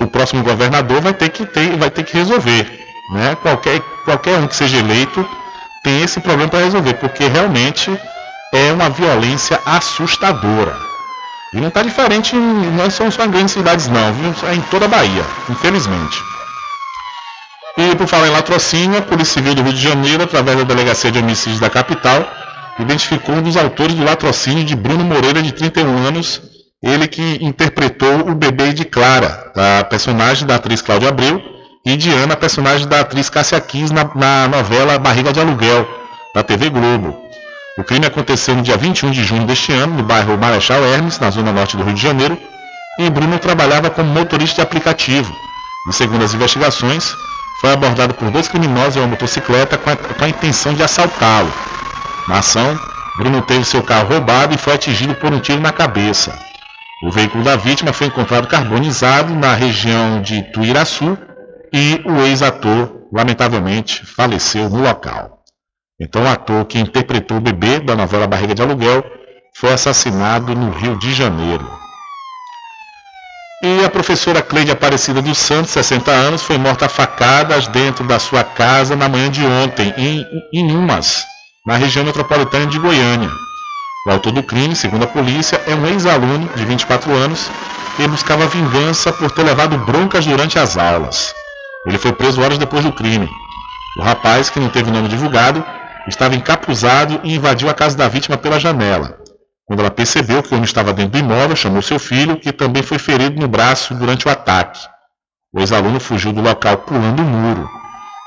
o próximo governador vai ter que, ter, vai ter que resolver. Né? Qualquer, qualquer um que seja eleito tem esse problema para resolver, porque realmente é uma violência assustadora. E não está diferente, não são só em grandes cidades não, viu? é em toda a Bahia, infelizmente. E por falar em latrocínio, a Polícia Civil do Rio de Janeiro, através da Delegacia de Homicídios da capital, identificou um dos autores do latrocínio de Bruno Moreira, de 31 anos, ele que interpretou o bebê de Clara, a personagem da atriz Cláudia Abreu, e Diana, a personagem da atriz Cássia Kiss na, na novela Barriga de Aluguel, da TV Globo. O crime aconteceu no dia 21 de junho deste ano, no bairro Marechal Hermes, na zona norte do Rio de Janeiro, e Bruno trabalhava como motorista de aplicativo. E segundo as investigações, foi abordado por dois criminosos em uma motocicleta com a, com a intenção de assaltá-lo. Na ação, Bruno teve seu carro roubado e foi atingido por um tiro na cabeça. O veículo da vítima foi encontrado carbonizado na região de Tuiraçu e o ex-ator, lamentavelmente, faleceu no local. Então, o ator que interpretou o bebê da novela Barriga de Aluguel foi assassinado no Rio de Janeiro. E a professora Cleide Aparecida dos Santos, 60 anos, foi morta a facadas dentro da sua casa na manhã de ontem, em, em Umas, na região metropolitana de Goiânia. O autor do crime, segundo a polícia, é um ex-aluno de 24 anos que buscava vingança por ter levado broncas durante as aulas. Ele foi preso horas depois do crime. O rapaz, que não teve o nome divulgado, estava encapuzado e invadiu a casa da vítima pela janela. Quando ela percebeu que o homem estava dentro do imóvel, chamou seu filho, que também foi ferido no braço durante o ataque. O ex-aluno fugiu do local pulando o muro.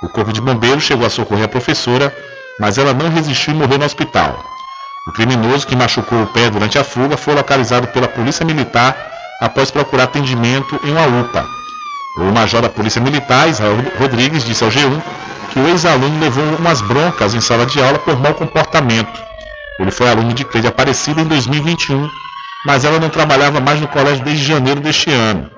O corpo de bombeiros chegou a socorrer a professora, mas ela não resistiu e morreu no hospital. O criminoso que machucou o pé durante a fuga foi localizado pela Polícia Militar após procurar atendimento em uma UPA. O major da Polícia Militar, Israel Rodrigues, disse ao G1 que o ex-aluno levou umas broncas em sala de aula por mau comportamento ele foi aluno de Cleide Aparecida em 2021, mas ela não trabalhava mais no colégio desde janeiro deste ano.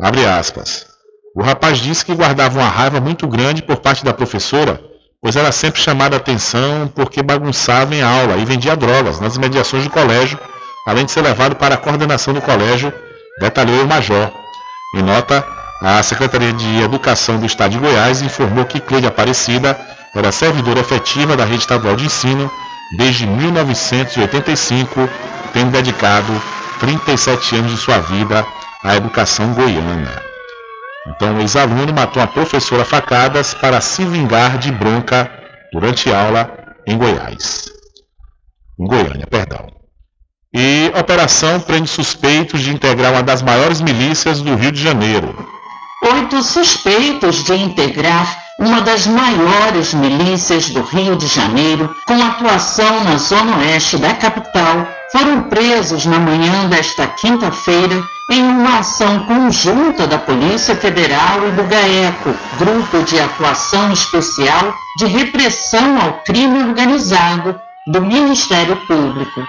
Abre aspas. O rapaz disse que guardava uma raiva muito grande por parte da professora, pois era sempre chamada a atenção porque bagunçava em aula e vendia drogas nas imediações do colégio, além de ser levado para a coordenação do colégio, detalhou o major. Em nota, a Secretaria de Educação do Estado de Goiás informou que Cleide Aparecida era servidora efetiva da rede estadual de ensino desde 1985, tendo dedicado 37 anos de sua vida à educação goiana. Então, o ex-aluno matou a professora facadas para se vingar de bronca durante aula em Goiás. Em Goiânia, perdão. E operação prende suspeitos de integrar uma das maiores milícias do Rio de Janeiro. Oito suspeitos de integrar uma das maiores milícias do Rio de Janeiro, com atuação na zona oeste da capital, foram presos na manhã desta quinta-feira em uma ação conjunta da Polícia Federal e do GAECO, Grupo de Atuação Especial de Repressão ao Crime Organizado do Ministério Público.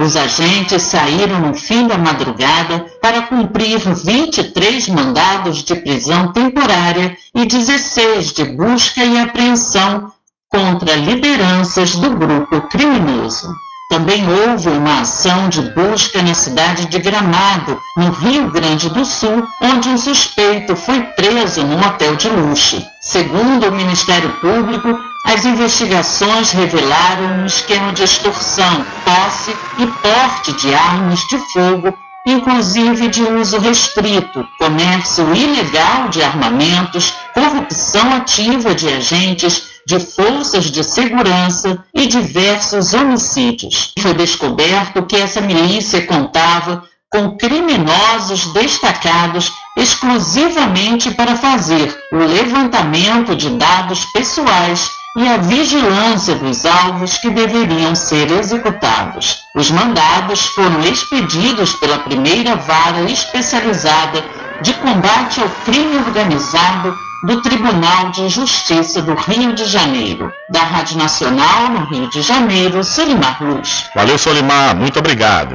Os agentes saíram no fim da madrugada para cumprir 23 mandados de prisão temporária e 16 de busca e apreensão contra lideranças do grupo criminoso. Também houve uma ação de busca na cidade de Gramado, no Rio Grande do Sul, onde um suspeito foi preso num hotel de luxo. Segundo o Ministério Público, as investigações revelaram um esquema de extorsão, posse e porte de armas de fogo inclusive de uso restrito, comércio ilegal de armamentos, corrupção ativa de agentes de forças de segurança e diversos homicídios. Foi descoberto que essa milícia contava com criminosos destacados exclusivamente para fazer o levantamento de dados pessoais e a vigilância dos alvos que deveriam ser executados. Os mandados foram expedidos pela primeira vara especializada de combate ao crime organizado do Tribunal de Justiça do Rio de Janeiro. Da Rádio Nacional, no Rio de Janeiro, Solimar Luz. Valeu, Solimar. Muito obrigado.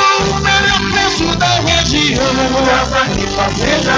o melhor preço da região. Casa e Fazenda.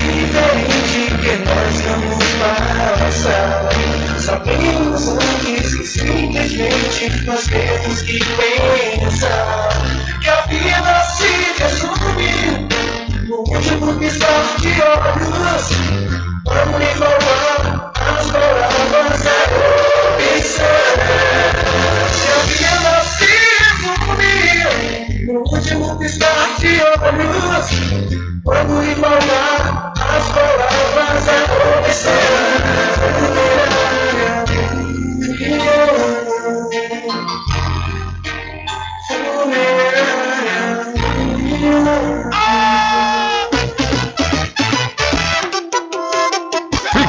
diferente que nós vamos passar. Sabemos antes que simplesmente nós temos que pensar que a vida se resume no último piscar de olhos. Vamos igualar as palavras da opção. No último piscar de olhos. Vamos igualar as palavras da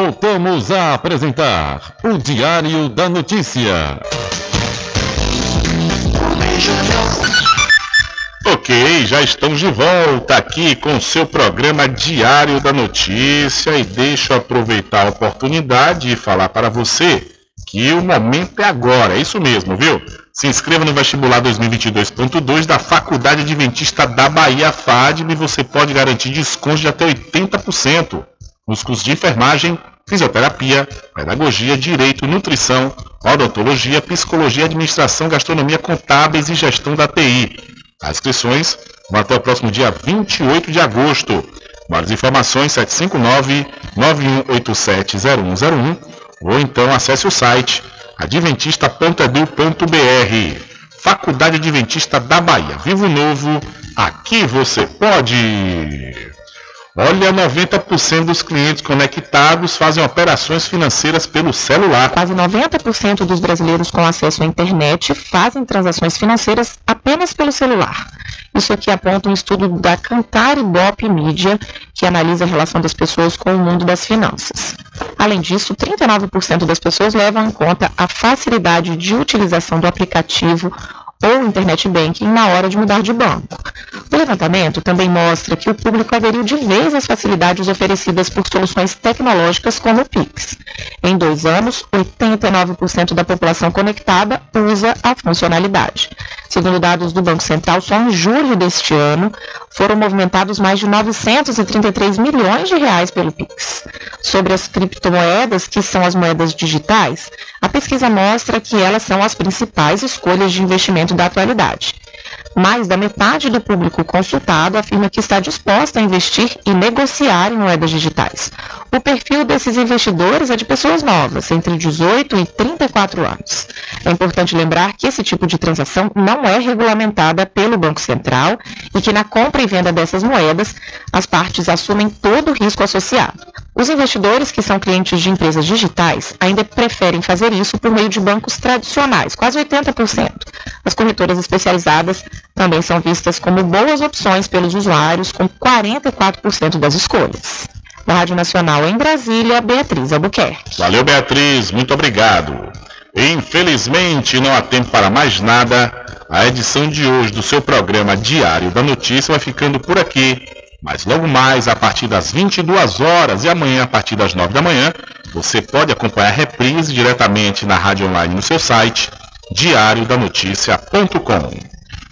Voltamos a apresentar o Diário da Notícia. Ok, já estamos de volta aqui com o seu programa Diário da Notícia e deixo aproveitar a oportunidade e falar para você que o momento é agora, é isso mesmo, viu? Se inscreva no vestibular 2022.2 da Faculdade Adventista da Bahia FADB e você pode garantir desconto de até 80% nos cursos de enfermagem, fisioterapia, pedagogia, direito, nutrição, odontologia, psicologia, administração, gastronomia, contábeis e gestão da TI. As inscrições vão até o próximo dia 28 de agosto. Mais informações 759-9187-0101 ou então acesse o site adventista.edu.br. Faculdade Adventista da Bahia. Vivo Novo, aqui você pode! Olha, 90% dos clientes conectados fazem operações financeiras pelo celular. Quase 90% dos brasileiros com acesso à internet fazem transações financeiras apenas pelo celular. Isso aqui aponta um estudo da Cantar Ibope Mídia, que analisa a relação das pessoas com o mundo das finanças. Além disso, 39% das pessoas levam em conta a facilidade de utilização do aplicativo ou internet banking na hora de mudar de banco. O levantamento também mostra que o público aderiu de vez às facilidades oferecidas por soluções tecnológicas como o Pix. Em dois anos, 89% da população conectada usa a funcionalidade. Segundo dados do Banco Central, só em julho deste ano foram movimentados mais de 933 milhões de reais pelo Pix. Sobre as criptomoedas, que são as moedas digitais, a pesquisa mostra que elas são as principais escolhas de investimento da atualidade. Mais da metade do público consultado afirma que está disposta a investir e negociar em moedas digitais. O perfil desses investidores é de pessoas novas, entre 18 e 34 anos. É importante lembrar que esse tipo de transação não é regulamentada pelo Banco Central e que na compra e venda dessas moedas, as partes assumem todo o risco associado. Os investidores que são clientes de empresas digitais ainda preferem fazer isso por meio de bancos tradicionais, quase 80%. As corretoras especializadas também são vistas como boas opções pelos usuários, com 44% das escolhas. Da Rádio Nacional em Brasília, Beatriz Albuquerque. Valeu, Beatriz, muito obrigado. Infelizmente, não há tempo para mais nada. A edição de hoje do seu programa Diário da Notícia vai ficando por aqui. Mas logo mais, a partir das 22 horas e amanhã, a partir das 9 da manhã, você pode acompanhar a reprise diretamente na rádio online no seu site, diariodanoticia.com.